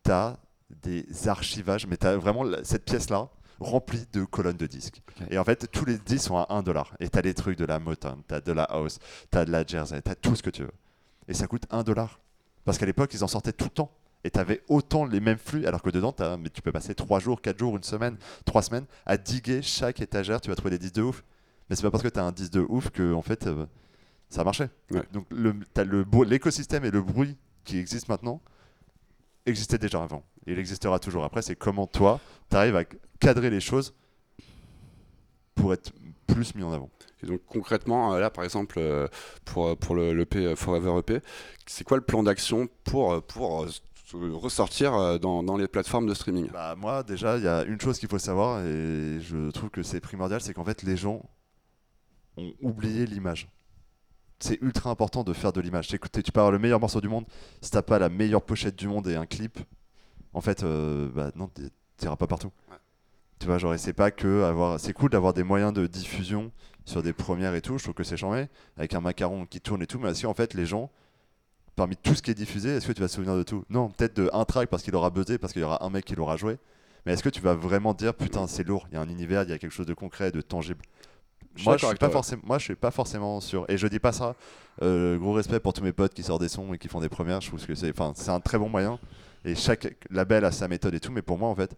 T'as des archivages, mais t'as vraiment cette pièce-là remplie de colonnes de disques. Et en fait, tous les disques sont à 1 dollar. Et t'as des trucs de la Motown, t'as de la house, t'as de la jersey, t'as tout ce que tu veux. Et ça coûte 1 dollar. Parce qu'à l'époque, ils en sortaient tout le temps. Et t'avais autant les mêmes flux, alors que dedans, mais tu peux passer 3 jours, 4 jours, une semaine, 3 semaines à diguer chaque étagère, tu vas trouver des disques de ouf. Mais c'est pas parce que t'as un disque de ouf que en fait, euh, ça marchait.
Ouais.
Donc t'as l'écosystème et le bruit qui existe maintenant existait déjà avant. Et il existera toujours. Après, c'est comment toi, t'arrives à cadrer les choses pour être plus mis en avant.
Et donc concrètement, euh, là par exemple, euh, pour, pour le, l'EP euh, Forever EP, c'est quoi le plan d'action pour, euh, pour euh, ressortir euh, dans, dans les plateformes de streaming?
Bah moi déjà il y a une chose qu'il faut savoir et je trouve que c'est primordial, c'est qu'en fait les gens ont oublié l'image. C'est ultra important de faire de l'image. Tu peux avoir le meilleur morceau du monde, si t'as pas la meilleure pochette du monde et un clip, en fait euh, bah non t'iras pas partout.
Ouais.
Tu vois genre et c'est pas que avoir, c'est cool d'avoir des moyens de diffusion sur des premières et tout, je trouve que c'est charmé avec un macaron qui tourne et tout, mais aussi en fait les gens parmi tout ce qui est diffusé, est-ce que tu vas te souvenir de tout? Non, peut-être de un track parce qu'il aura buzzé, parce qu'il y aura un mec qui l'aura joué. Mais est-ce que tu vas vraiment dire putain c'est lourd, il y a un univers, il y a quelque chose de concret, de tangible?
Je
moi je, suis pas
toi, ouais.
forcément, moi je suis pas forcément sûr. Et je dis pas ça. euh, gros respect pour tous mes potes qui sortent des sons et qui font des premières. Je trouve que c'est, enfin, c'est un très bon moyen. Et chaque label a sa méthode et tout. Mais pour moi en fait,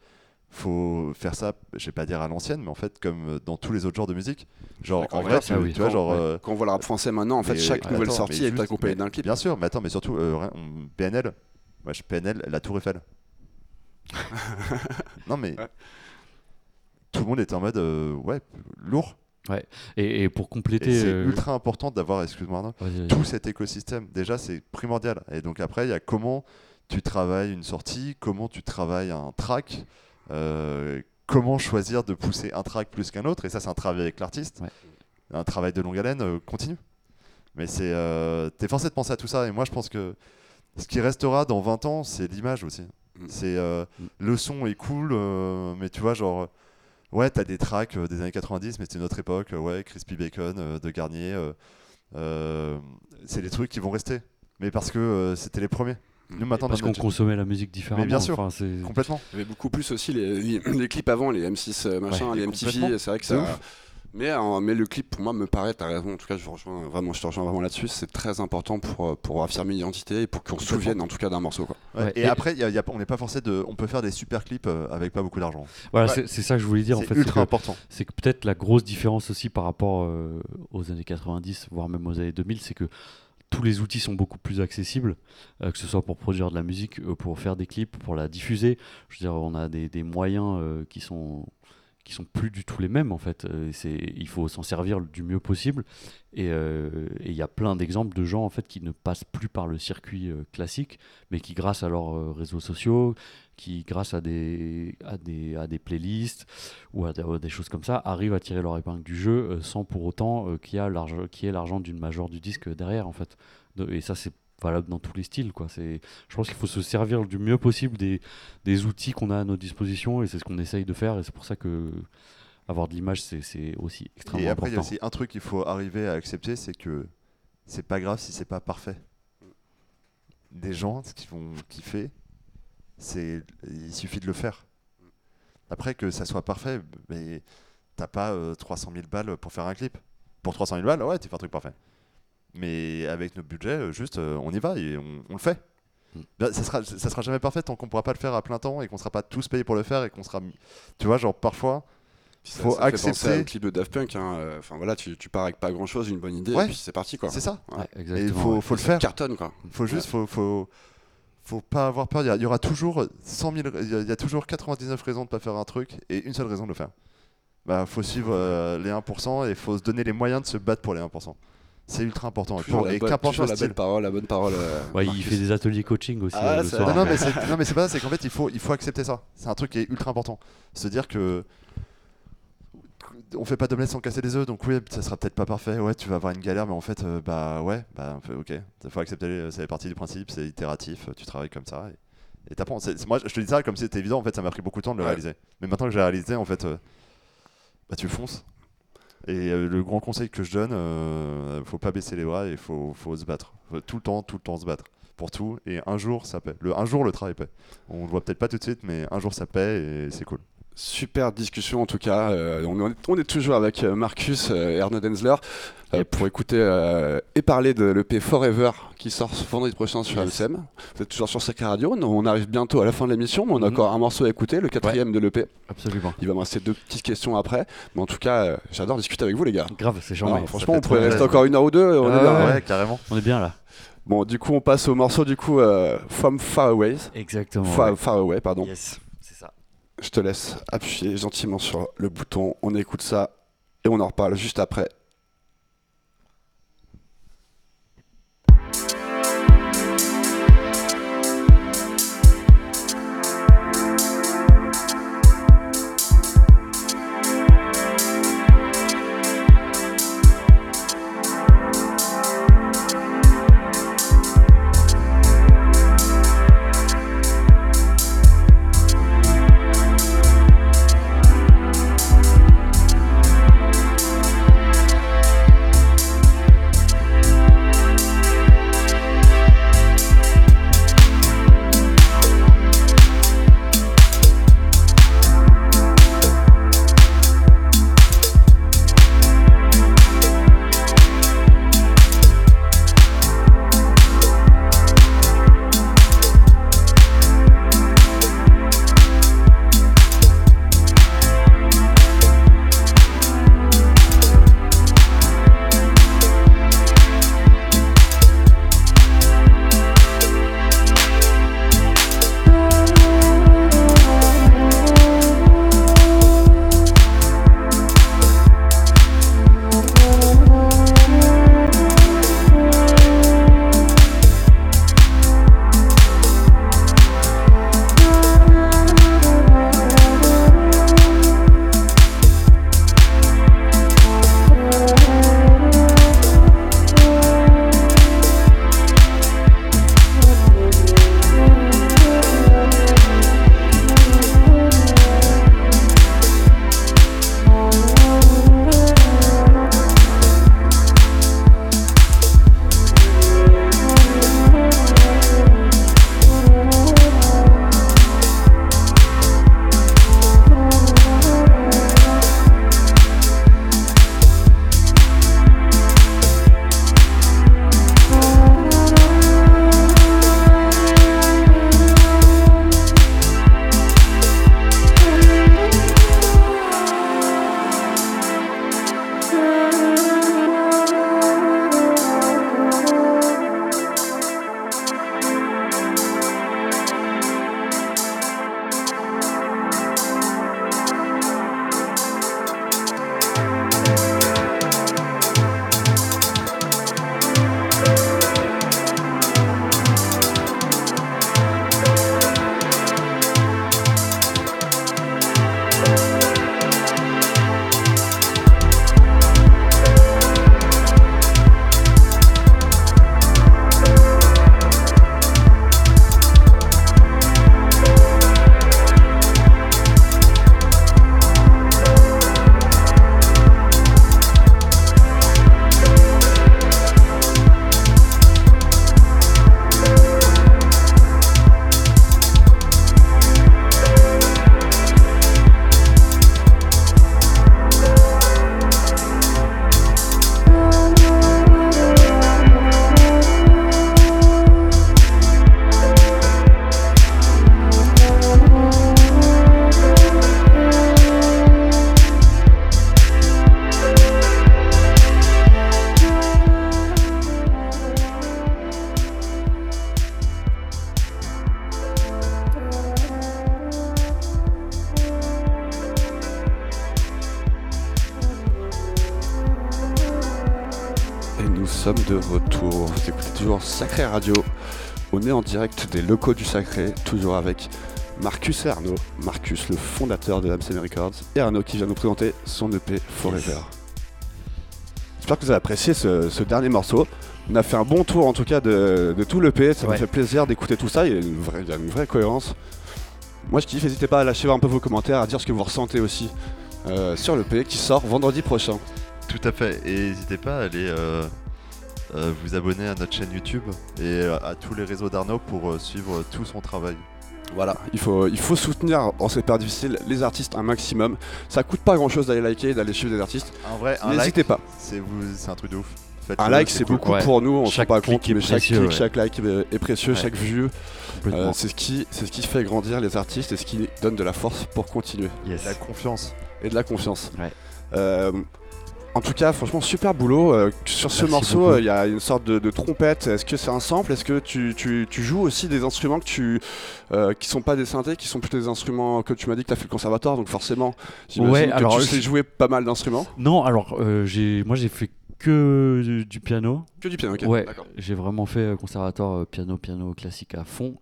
faut faire ça. Je vais pas dire à l'ancienne, mais en fait comme dans tous les autres genres de musique. Genre en
ouais,
vrai,
ça,
tu,
oui.
tu vois genre.
Ouais.
euh,
Quand on voit le rap français maintenant, en fait,
mais-
chaque nouvelle
attends,
sortie est
juste-
accompagnée d'un clip.
Bien sûr, mais attends, mais surtout, euh, on- PNL, moi, je- PNL, la Tour Eiffel. non, mais
Ouais.
tout le monde était en mode euh, ouais, lourd.
Et, et pour compléter.
c'est
euh,
ultra important d'avoir, excuse-moi, tout cet écosystème. Déjà, c'est primordial. Et donc après, il y a comment tu travailles une sortie, comment tu travailles un track, comment choisir de pousser un track plus qu'un autre. Et ça, c'est un travail avec l'artiste.
Ouais.
Un travail de longue haleine euh, continu. Mais c'est, euh, t'es forcé de penser à tout ça. Et moi, je pense que ce qui restera dans 20 ans, c'est l'image aussi.
Mm.
C'est euh,
Mm.
le son est cool, euh, mais tu vois, genre, ouais, t'as des tracks euh, des années 90, mais c'est une autre époque. euh, ouais, Crispy Bacon euh, de Garnier, euh, euh, c'est des trucs qui vont rester. Mais parce que euh, c'était les premiers. Nous maintenant,
Parce qu'on consommait la musique différemment.
bien sûr.
Enfin, c'est-
complètement.
Il y avait beaucoup plus aussi les, les- les clips avant, les M6 euh, machin,
Ouais,
les. MTV, c'est vrai que ça.
ouf.
Mais, euh, mais le clip, pour moi, me paraît, t'as raison, en tout cas, je, rejoins, vraiment, je te rejoins vraiment là-dessus, c'est très important pour, euh, pour affirmer l'identité et pour qu'on se souvienne en tout cas d'un morceau. Quoi.
Ouais,
Ouais.
Et,
Et-
après, il y a- il y a- on n'est pas forcé de. On peut faire des super clips avec pas beaucoup d'argent.
Voilà,
Ouais.
c'est c'est ça que je voulais dire. En
C'est
fait, c'est
ultra
que-
important.
c'est que peut-être la grosse différence aussi par rapport euh, aux années 90, voire même aux années 2000, c'est que tous les outils sont beaucoup plus accessibles, euh, que ce soit pour produire de la musique, euh, pour faire des clips, pour la diffuser. Je veux dire, on a des, moyens euh, qui sont qui sont plus du tout les mêmes en fait. C'est, il faut s'en servir du mieux possible. Et il y a plein d'exemples de gens en fait qui ne passent plus par le circuit classique, mais qui grâce à leurs réseaux sociaux, qui grâce à des à des à des playlists ou à des, à des choses comme ça arrivent à tirer leur épingle du jeu euh, sans pour autant euh, qu'il y y ait l'argent d'une major du disque derrière en fait. De- et ça c'est valable dans tous les styles quoi. Je pense qu'il faut se servir du mieux possible des des outils qu'on a à notre disposition et c'est ce qu'on essaye de faire et c'est pour ça que avoir de l'image c'est aussi extrêmement
Et après, il y a
important.
aussi un truc qu'il faut arriver à accepter c'est que c'est pas grave si c'est pas parfait. Des gens, ce qu'ils vont kiffer, c'est il suffit de le faire. Après, que ça soit parfait, mais t'as pas euh, 300 000 balles pour faire un clip. Pour 300 000 balles, ouais, tu fais un truc parfait. Mais avec notre budget, euh, juste euh, on y va et on, on le fait.
Mm.
Ben, ça, sera, ça sera jamais parfait tant qu'on pourra pas le faire à plein temps et qu'on sera pas tous payés pour le faire et qu'on sera. Tu vois, genre parfois.
Ça-
Faut
ça fait penser
accepter-
au clip de Daft Punk. hein, euh, Enfin voilà, tu, tu pars avec pas grand chose, une bonne idée,
Ouais.
et puis c'est parti quoi.
C'est ça.
Ouais.
Ouais,
Et il
exactement.
faut, le
Ça
faire.
cartonne quoi.
Faut juste, faut, faut, faut pas avoir peur. Il y, aura toujours 100 000, il y, a- il y a toujours 99 raisons de pas faire un truc et une seule raison de le faire. Bah, faut suivre euh, les 1% et faut se donner les moyens de se battre pour les 1%. C'est ultra important. Et,
Toujours
pour-
la
et
bonne-
qu'importe
la belle parole, la bonne parole. euh,
Ouais, il fait des ateliers coaching aussi
Ah,
euh, le soir.
Non, non, mais c'est, non, mais c'est pas ça. C'est qu'en fait, il faut, il faut accepter ça. C'est un truc qui est ultra important. Se dire que on fait pas d'omelette sans casser les œufs, donc oui, ça sera peut-être pas parfait. Ouais, tu vas avoir une galère, mais en fait, euh, bah ouais, bah ok. Il faut accepter. fait partie du principe. C'est itératif. Tu travailles comme ça. Et, et t'apprends. C'est- c'est- moi, je te dis ça comme si c'était évident. En fait, ça m'a pris beaucoup de temps de le
Ouais.
réaliser. Mais maintenant que j'ai réalisé, en fait, euh, bah tu fonces. Et euh, le grand conseil que je donne, faut pas baisser les bras et faut, faut se battre. Faut tout le temps, tout le temps se battre pour tout. Et un jour, ça paie. Le, un jour, le travail paie. On le voit peut-être pas tout de suite, mais un jour, ça paie et c'est cool.
Super discussion en tout cas. Euh, on, est, on est toujours avec euh, Marcus euh, Erne Denzler euh,
Yep.
pour écouter euh, et parler de l'EP Forever qui sort vendredi prochain sur
Yes.
LCM. Vous êtes toujours sur Sacré Radio. Nous, on arrive bientôt à la fin de l'émission, mais on a
Mhm.
encore un morceau à écouter, le quatrième de l'EP.
Absolument.
Il va me rester deux petites questions après. Mais en tout cas, euh, j'adore discuter avec vous les gars.
Grave, c'est
Ah,
charmant.
franchement, on pourrait rester encore une heure ou deux. On est
Ah
bien.
ouais.
carrément.
On est bien là.
Bon, du coup, on passe au morceau du coup euh, From Far Away.
Exactement.
Far,
ouais.
Far Away, pardon.
Yes, c'est ça.
Je te laisse appuyer gentiment sur le bouton. On écoute ça et on en reparle juste après. Sommes de retour. Vous écoutez toujours Sacré Radio. On est en direct des locaux du Sacré, toujours avec Marcus et Arnaud. Marcus, le fondateur de MC Records, et Arnaud qui vient nous présenter son EP Forever. J'espère que vous avez apprécié ce, dernier morceau. On a fait un bon tour en tout cas de, tout l'EP. Ça me fait plaisir d'écouter tout ça. Il y, a une vraie, il y a une vraie cohérence. Moi je kiffe, n'hésitez pas à lâcher un peu vos commentaires, à dire ce que vous ressentez aussi euh, sur l'EP qui sort vendredi prochain.
Tout à fait, et n'hésitez pas à aller euh, vous abonner à notre chaîne YouTube et à tous les réseaux d'Arnaud pour suivre tout son travail.
Voilà, il faut, il faut soutenir en cette période difficile les artistes un maximum. Ça coûte pas grand chose d'aller liker, d'aller suivre des artistes.
En vrai,
n'hésitez pas.
C'est un truc de ouf.
un like c'est beaucoup pour nous, on se rend pas compte, mais chaque clic, chaque like est précieux, chaque vue, c'est ce, qui, ce qui fait grandir les artistes et ce qui donne de la force pour continuer.
La confiance.
Et de la confiance. Euh, en tout cas, franchement, super boulot. Euh, sur ce morceau, euh, il y a une sorte de, trompette. Est-ce que c'est un sample? Est-ce que tu, joues aussi des instruments que tu, qui sont pas des synthés, qui sont plutôt des instruments que tu m'as dit que tu as fait le conservatoire, donc forcément,
ouais,
que
alors,
tu sais jouer pas mal d'instruments
Non, alors j'ai, moi j'ai fait que du piano.
Que du piano, ok.
Ouais, j'ai vraiment fait conservatoire piano, piano classique à fond.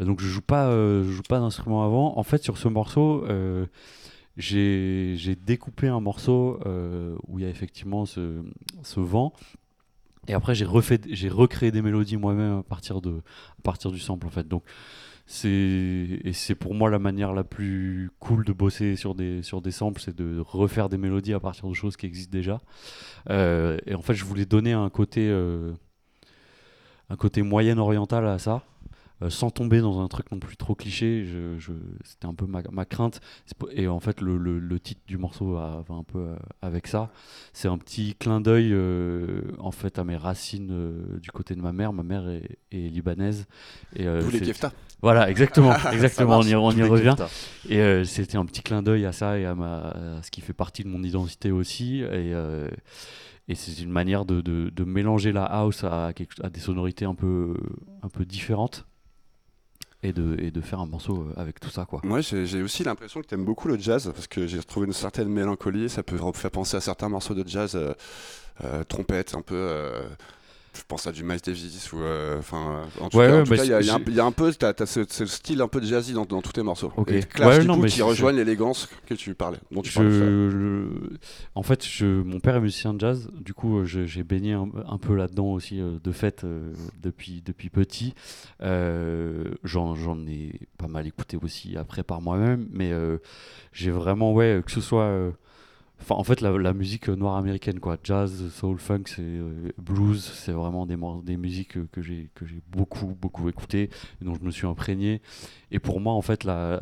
donc je joue pas, je joue pas d'instrument avant. En fait, sur ce morceau, j'ai découpé un morceau euh, où il y a effectivement ce, vent. Et après, j'ai recréé des mélodies moi-même à partir à partir du sample en fait. Donc c'est et c'est pour moi la manière la plus cool de bosser sur des sur des samples, c'est de refaire des mélodies à partir de choses qui existent déjà. Euh, et en fait, je voulais donner un côté euh, un côté moyen oriental à ça. Euh, sans tomber dans un truc non plus trop cliché. Je, C'était un peu ma, ma, crainte. Et en fait, le, le, titre du morceau va, un peu euh, avec ça. C'est un petit clin d'œil euh, en fait à mes racines du côté de ma mère. Ma mère est, libanaise.
Et, Vous les
Voilà, exactement, exactement. on y, on y revient. Et c'était un petit clin d'œil à ça et à, ma, ce qui fait partie de mon identité aussi. Et et c'est une manière de, de, de, mélanger la house à, à, des sonorités un peu, un peu différentes et de, faire un morceau euh, avec tout ça. Quoi.
Moi, j'ai aussi l'impression que tu aimes beaucoup le jazz, parce que j'ai trouvé une certaine mélancolie, ça peut faire penser à certains morceaux de jazz, euh, euh trompette, un peu je pense à du Miles Davis ou euh, enfin en tout cas, il y, a un peu t'as, ce, style un peu jazzy dans, tous tes morceaux.
Et
Clash, du coup, qui rejoignent l'élégance que tu parlais dont tu
en fait je, mon père est musicien de jazz du coup j'ai baigné un, peu là-dedans aussi euh, de fait euh, depuis depuis petit. J'en, j'en ai pas mal écouté aussi après par moi-même mais j'ai vraiment ouais que ce soit Enfin, en fait, la, musique noire américaine, quoi. Jazz, soul, funk, c'est euh, blues, c'est vraiment des, des musiques que, j'ai que j'ai beaucoup beaucoup écoutées dont je me suis imprégné. Et pour moi, en fait, la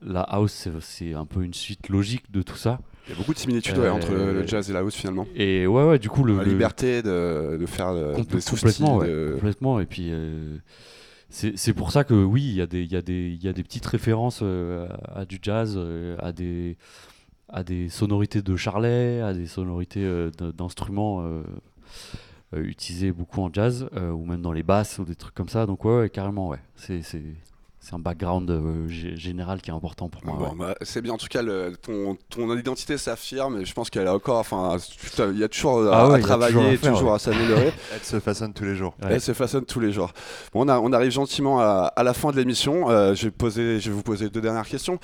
la house, c'est un peu une suite logique de tout ça.
Il y a beaucoup de similitudes entre le jazz et la house finalement.
Et ouais, ouais, du coup, le,
la liberté de, de faire le,
complètement, complètement. Et puis. Euh, c'est pour ça que oui, il y, a des, y, a des, y a des petites références euh, à, du jazz, à des, à des sonorités de charlet, à des sonorités euh, d'instruments euh, euh, utilisés beaucoup en jazz, ou même dans les basses ou des trucs comme ça. Donc ouais, carrément, ouais. C'est c'est un background général qui est important pour moi.
Bah, c'est bien, en tout cas, le, ton, ton identité s'affirme et je pense qu'elle a encore, enfin, il y a toujours à, ah travailler, toujours à, s'améliorer.
Elle se façonne tous les jours.
Elle se façonne tous les jours. Bon, on, a, on arrive gentiment à, la fin de l'émission. je, vais poser, je vais vous poser deux dernières questions.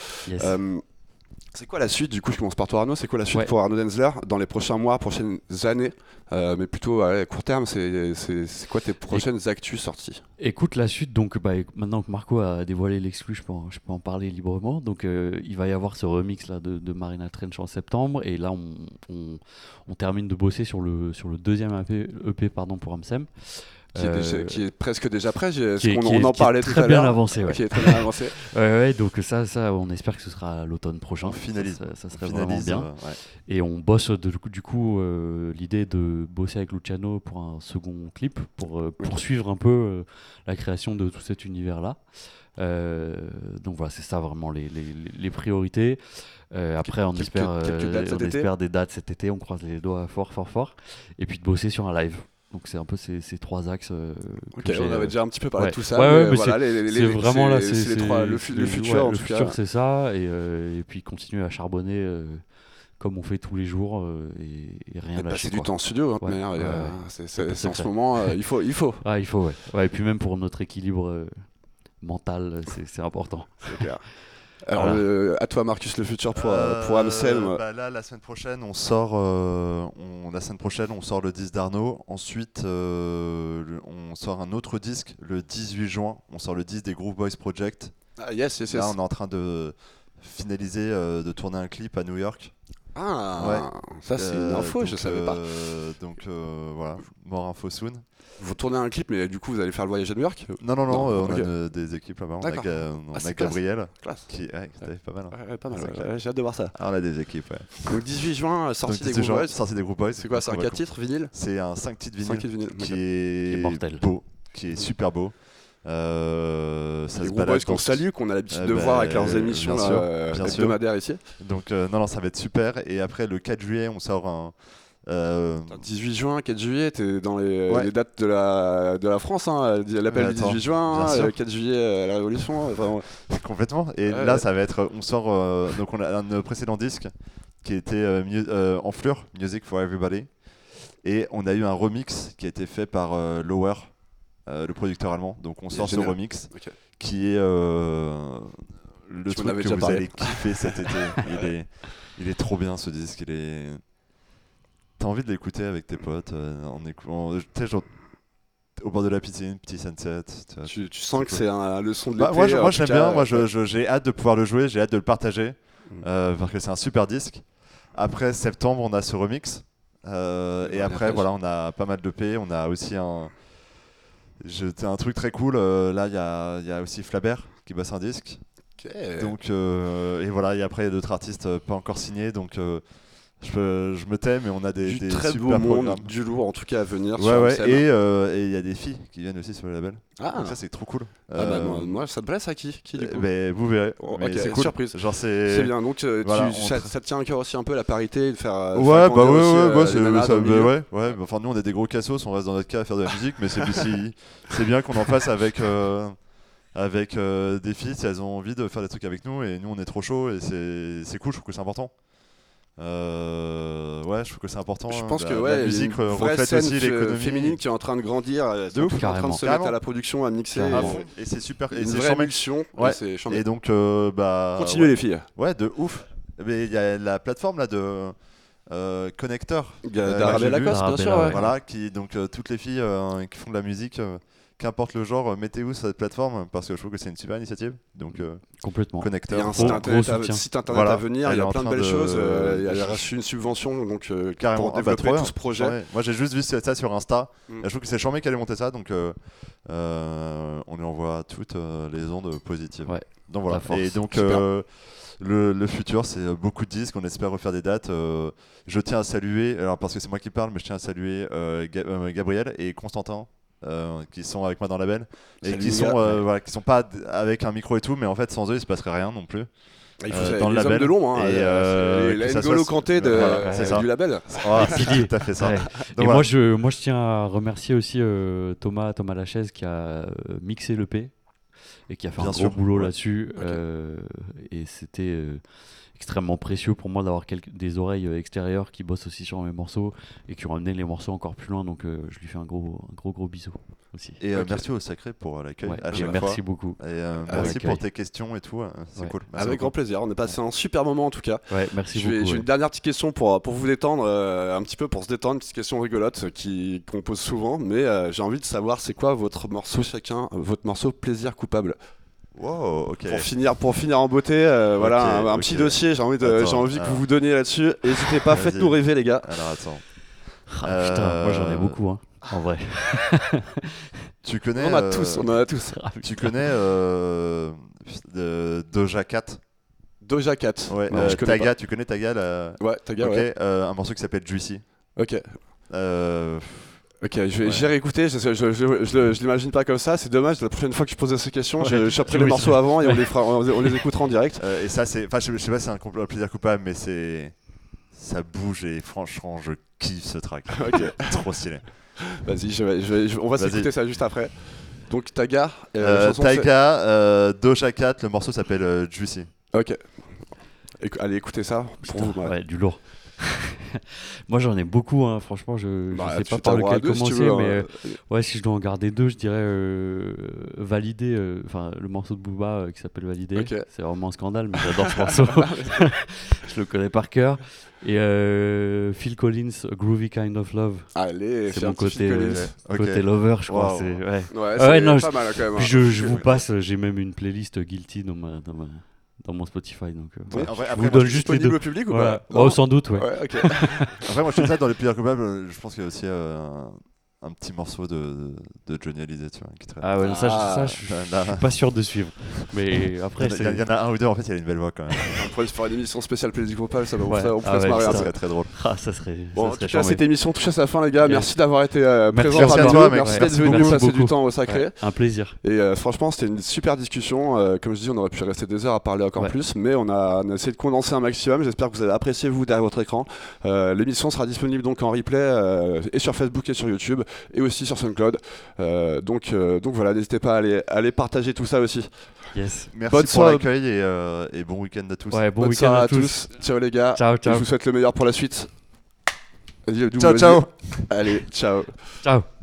C'est quoi la suite Du coup, je commence par toi, Arnaud. C'est quoi la suite pour Arnaud Denzler dans les prochains mois, prochaines années euh, Mais plutôt à court terme, c'est quoi tes prochaines actus sorties?
Écoute, la suite, donc bah, maintenant que Marco a dévoilé l'exclu, je peux, en, je peux en parler librement. Donc, euh, il va y avoir ce remix là, de, Marina Trench en septembre. Et là, on, on, termine de bosser sur le, sur le deuxième EP, EP pardon, pour Amsem.
Euh, qui, est presque déjà prêt. on, en parlait tout
à
l'heure.
Avancé, ouais.
Qui est très bien avancé.
ouais, donc ça, ça, on espère que ce sera l'automne prochain. On
finalise.
Ça, serait vraiment bien. Et on bosse de, du coup, euh, l'idée de bosser avec Luciano pour un second clip, pour euh, poursuivre un peu la création de tout cet univers-là. donc voilà, c'est ça vraiment les, les, les priorités. après, on, espère, on espère des dates cet été, on croise les doigts fort, fort, fort. Et puis de bosser sur un live. Donc c'est un peu ces, ces trois axes. Euh,
ok, on avait déjà un petit peu parlé
de
tout ça.
Ouais, mais, voilà, c'est vraiment là, c'est
le, futur.
le futur, c'est ça, et, euh, et, puis continuer à charbonner euh, comme on fait tous les jours euh, et, et rien
Et
lâcher.
passer du temps en studio, hein,
Ouais, ouais,
euh,
ouais.
c'est- en ce moment, euh, il faut, il faut.
Ah, il faut, ouais. ouais. Et puis même pour notre équilibre euh, mental, c'est- c'est important.
C'est clair. Alors,
Voilà.
le- à toi, Marcus, le futur pour, euh, pour
Euh,
Amsem.
bah là, la semaine prochaine, on sort. euh, on- la semaine prochaine, on sort le 10 d'Arnaud. Ensuite, euh, le- on sort un autre disque le 18 juin. On sort le 10 des Groove Boys Project.
Ah, yes, yes, yes.
Là, on est en train de finaliser, euh, de tourner un clip à New York.
Ah, ça, c'est une
Euh,
info, je
donc,
savais pas.
euh, Donc euh, voilà, more info soon.
Vous tournez un clip, mais du coup, vous allez faire le voyage à New York
Non, non, non,
Non,
euh, on a une- des équipes là-bas. On a, on
Ah,
a
c'est classe.
Gabriel,
Classe.
qui ouais, pas mal. hein.
Ouais, ouais, pas mal,
C'est
ouais,
clair.
ouais, j'ai hâte de voir ça.
Ah, on a des équipes, ouais.
Donc 18 juin, euh, sortie
Donc,
des
18
Groove
juin,
Boys.
sortie des Groove Boys.
C'est quoi, c'est un
Donc, on va
4 titres vinyle
C'est un 5 titres
5
vinyle
titres vinyle.
qui est,
Qui est mortel.
beau, qui est super beau. Euh, ça
Les
se
qu'on salue, qu'on a l'habitude
Ah
de
bah,
voir avec leurs émissions
bien
là,
sûr,
euh,
bien sûr.
ici.
Donc euh, non, non, ça va être super. Et après, le 4 juillet, on sort un... euh,
18 juin, 4 juillet, t'es dans les,
Ouais.
les dates de la, de la France, hein, l'appel du
attends,
18 juin,
bien sûr.
euh, 4 juillet, euh, la Révolution. enfin,
Complètement. Et
Ouais,
là, ça va être. On sort. euh, donc, on a un précédent disque qui était euh, euh, en fleur, Music for Everybody. Et on a eu un remix qui a été fait par euh, Lower, euh, le producteur allemand. Donc, on sort ce remix qui est euh, le
Tu
truc que vous allez kiffer cet été. il, est, il est trop bien ce disque. Il est. T'as envie de l'écouter avec tes potes euh, en écoutant. Tu sais, genre. Au bord de la piscine, petit sunset. tu vois,
tu, tu sens que c'est un, le son de
bah,
l'été.
moi, j'aime bien, moi j'ai hâte de pouvoir le jouer, j'ai hâte de le partager,
Mm.
euh, parce que c'est un super disque. Après septembre, on a ce remix, euh, et après voilà, on a pas mal de P, on a aussi un, un truc très cool. euh, là, il y a, il y a aussi Flabert qui bosse un disque, donc euh, et voilà, et après il y a d'autres artistes pas encore signés, donc je, me tais, mais on a des,
du
des
très
super
beau monde,
programmes.
du lourd en tout cas à venir.
Ouais,
sur
ouais, et euh, et il y a des filles qui viennent aussi sur le label.
Ah,
Donc ça c'est trop cool.
Ah bah,
Euh,
moi, moi, ça te plaît ça qui, qui du coup?
euh, mais vous verrez.
Oh,
c'est cool.
surprise.
Genre c'est.
Bien, donc euh,
Voilà,
ça,
tra-
te tient à cœur aussi un peu la parité, de faire.
Ouais,
faire
bah ouais,
aussi,
ouais, bah,
nanas
ça- bah, ouais, ouais. bah, Enfin, nous, on est des gros cassos, on reste dans notre cas à faire de la musique, mais c'est, c'est bien qu'on en fasse avec, avec euh, des filles si elles ont envie de faire des trucs avec nous, et nous, on est trop chaud, et c'est cool, je trouve que c'est important. Euh, ouais, je trouve que c'est important.
Je
hein,
pense
la-
que
la
ouais,
musique euh, reflète aussi l'économie.
féminine qui est en train de grandir, euh,
De ouf.
en train de
Carrément.
se mettre à la production, à mixer.
À
Carrément.
fond, et c'est super, et
Une
c'est
émulsion,
Ouais.
et.
Et donc, euh, bah.
Continuez
ouais.
les filles.
Ouais, de ouf. Mais il y a la plateforme là de euh, Connector.
Il y a
Euh,
d'Arabelle
j'ai vu.
Lacoste, bien sûr. ouais.
Voilà, qui donc euh, toutes les filles euh, qui font de la musique, euh, qu'importe le genre, euh, mettez où sur cette plateforme parce que je trouve que c'est une super initiative. Donc euh,
Complètement.
Il y a
connecteur.
un site internet, à, site internet
Voilà.
à venir,
Elle
il y a plein de belles
de-
choses. euh, il y a reçu une subvention donc, euh,
Carrément.
pour
Ah bah,
développer
bien.
tout ce projet.
Ouais. Moi j'ai juste vu ça sur Insta.
Mm.
Et je trouve que c'est charmé qu'elle ait monté ça, donc euh, euh, on lui envoie toutes euh, les ondes positives.
Ouais.
Donc voilà. Et donc le, le futur, c'est beaucoup de disques. On espère refaire des dates. Euh, je tiens à saluer, alors parce que c'est moi qui parle, mais je tiens à saluer euh, Ga- euh, Gabriel et Constantin. Euh, qui sont avec moi dans la belle et
Salut
qui
les
sont
gars.
euh, voilà qui sont pas avec un micro et tout mais en fait sans eux il se passerait rien non plus
Il faut
euh,
ça-
dans le
les
label.
de l'ombre, hein,
Et,
euh,
euh,
les N'Golo Kanté de,
Voilà, c'est
euh, du label.
oh, tout à fait ça
Ouais.
Donc
Et
voilà.
moi je, moi, je tiens à remercier aussi euh, Thomas, Thomas Lachaise qui a mixé l'EP et qui a fait
Bien
un
sûr,
gros boulot
ouais.
là-dessus. Euh, et c'était euh, extrêmement précieux pour moi d'avoir quelques- des oreilles euh, extérieures qui bossent aussi sur mes morceaux et qui ont amené les morceaux encore plus loin. Donc euh, je lui fais un gros, un gros, gros bisou aussi.
et euh, merci au Sacré pour l'accueil
Ouais, merci
fois
beaucoup.
et merci pour tes questions et tout euh, c'est
Ouais.
cool Merci
Avec grand plaisir. On est passé un super moment en tout cas.
Ouais, merci
Je vais-
beaucoup.
J'ai
ouais.
une dernière petite question pour, pour vous détendre, euh, un petit peu pour se détendre, une petite question rigolote euh, qui qu'on pose souvent, mais euh, j'ai envie de savoir c'est quoi votre morceau chacun, votre morceau plaisir coupable?
Wow ok
Pour finir, pour finir en beauté, euh, voilà un, un
ok.
petit dossier. J'ai envie de,
Attends,
j'ai envie que
alors.
vous vous donniez là-dessus. N'hésitez pas, faites-nous rêver les gars.
alors attends
Ah, putain, moi j'en ai
Euh,
beaucoup, hein, en vrai.
tu connais
On en a
euh,
tous, on en a tous.
Ah,
tu connais euh, Doja Cat?
Doja Cat.
ouais
Non,
euh,
je connais
Taga tu connais Taga la...
pas. Ouais, Taga,
ok
ouais.
euh, un morceau qui s'appelle Juicy
Ok.
euh,
Ok, je vais,
Ouais.
j'ai réécouté, je, je, je, je, je- je l'imagine pas comme ça, c'est dommage, la prochaine fois que je pose ces questions,
Ouais,
je, je choperai les
oui.
morceaux avant et on les, fera, on, on les écoutera en direct.
euh, et ça c'est enfin je, je sais pas si c'est un, un plaisir coupable mais c'est ça bouge et franchement je kiffe ce track
Ok,
trop stylé
vas-y, je vais- je vais- je- on va s'écouter ça juste après. Donc Taga, euh,
Euh, Taiga, euh, Doja Cat, le morceau s'appelle euh, Juicy.
Ok. éc- allez écouter ça. Pour
Putain,
ouais,
du lourd. Moi j'en ai beaucoup, hein. franchement je, je
Bah,
sais pas par lequel
deux, si tu
commencer,
veux,
mais
hein.
euh, ouais si je dois en garder deux, je dirais euh, Valider, euh, enfin le morceau de Booba euh, qui s'appelle Valider,
Ok.
c'est vraiment un scandale, mais j'adore ce morceau, je le connais par cœur. Et Phil Collins, A Groovy Kind of Love,
Allez,
c'est mon côté, lover je crois.
Wow.
ouais.
Ouais,
Ah
c'est
ouais, non,
pas mal quand même. Hein.
je, je vous passe, j'ai même une playlist Guilty dans, ma, dans, ma- dans mon Spotify, donc euh,
Ouais, en vrai,
je
après,
vous donne juste les deux.
au public ou
Voilà.
pas
Oh, sans doute, ouais.
Ouais, ok.
Après, moi, je fais ça dans les plus coupables. euh, Je pense qu'il y a aussi euh, un, petit morceau de, de Johnny Hallyday, tu vois, qui traîne.
Ah ouais, ça, je-
Ah,
ça, je, suis pas sûr de suivre. Mais après,
il, y en y en a un ou deux, en fait, il a une belle voix quand même.
On pourrait se faire une émission spéciale plaisir coupable, ça va, on pourrait- on
Ah
pourrait se
ouais,
marrer
Ça serait très drôle.
Ah, ça serait.
Bon, en
ça
tout
serait
cas,
charmé.
cette émission touche à sa fin, les gars.
Yes.
Merci d'avoir été euh,
Merci
à toi.
Merci d'être venu passer du temps au sacré.
Ouais, un plaisir.
Et euh, franchement, c'était une super discussion. Euh, comme je dis, on aurait pu rester des heures à parler encore
Ouais.
plus, mais on a, on a essayé de condenser un maximum. J'espère que vous avez apprécié, vous, derrière votre écran. L'émission sera disponible donc en replay et sur Facebook et sur YouTube, et aussi sur SoundCloud. Euh, donc, euh, donc voilà, n'hésitez pas à aller, à aller partager tout ça aussi.
Yes.
Merci
Bonne
pour
soirée.
l'accueil et, euh, et bon week-end à tous.
Ouais, bon
Bonne
week-end
soirée
à tous.
Ciao les gars.
Ciao, ciao.
Je vous souhaite le meilleur pour la suite.
Ciao,
vas-y.
ciao.
Allez, ciao.
Ciao.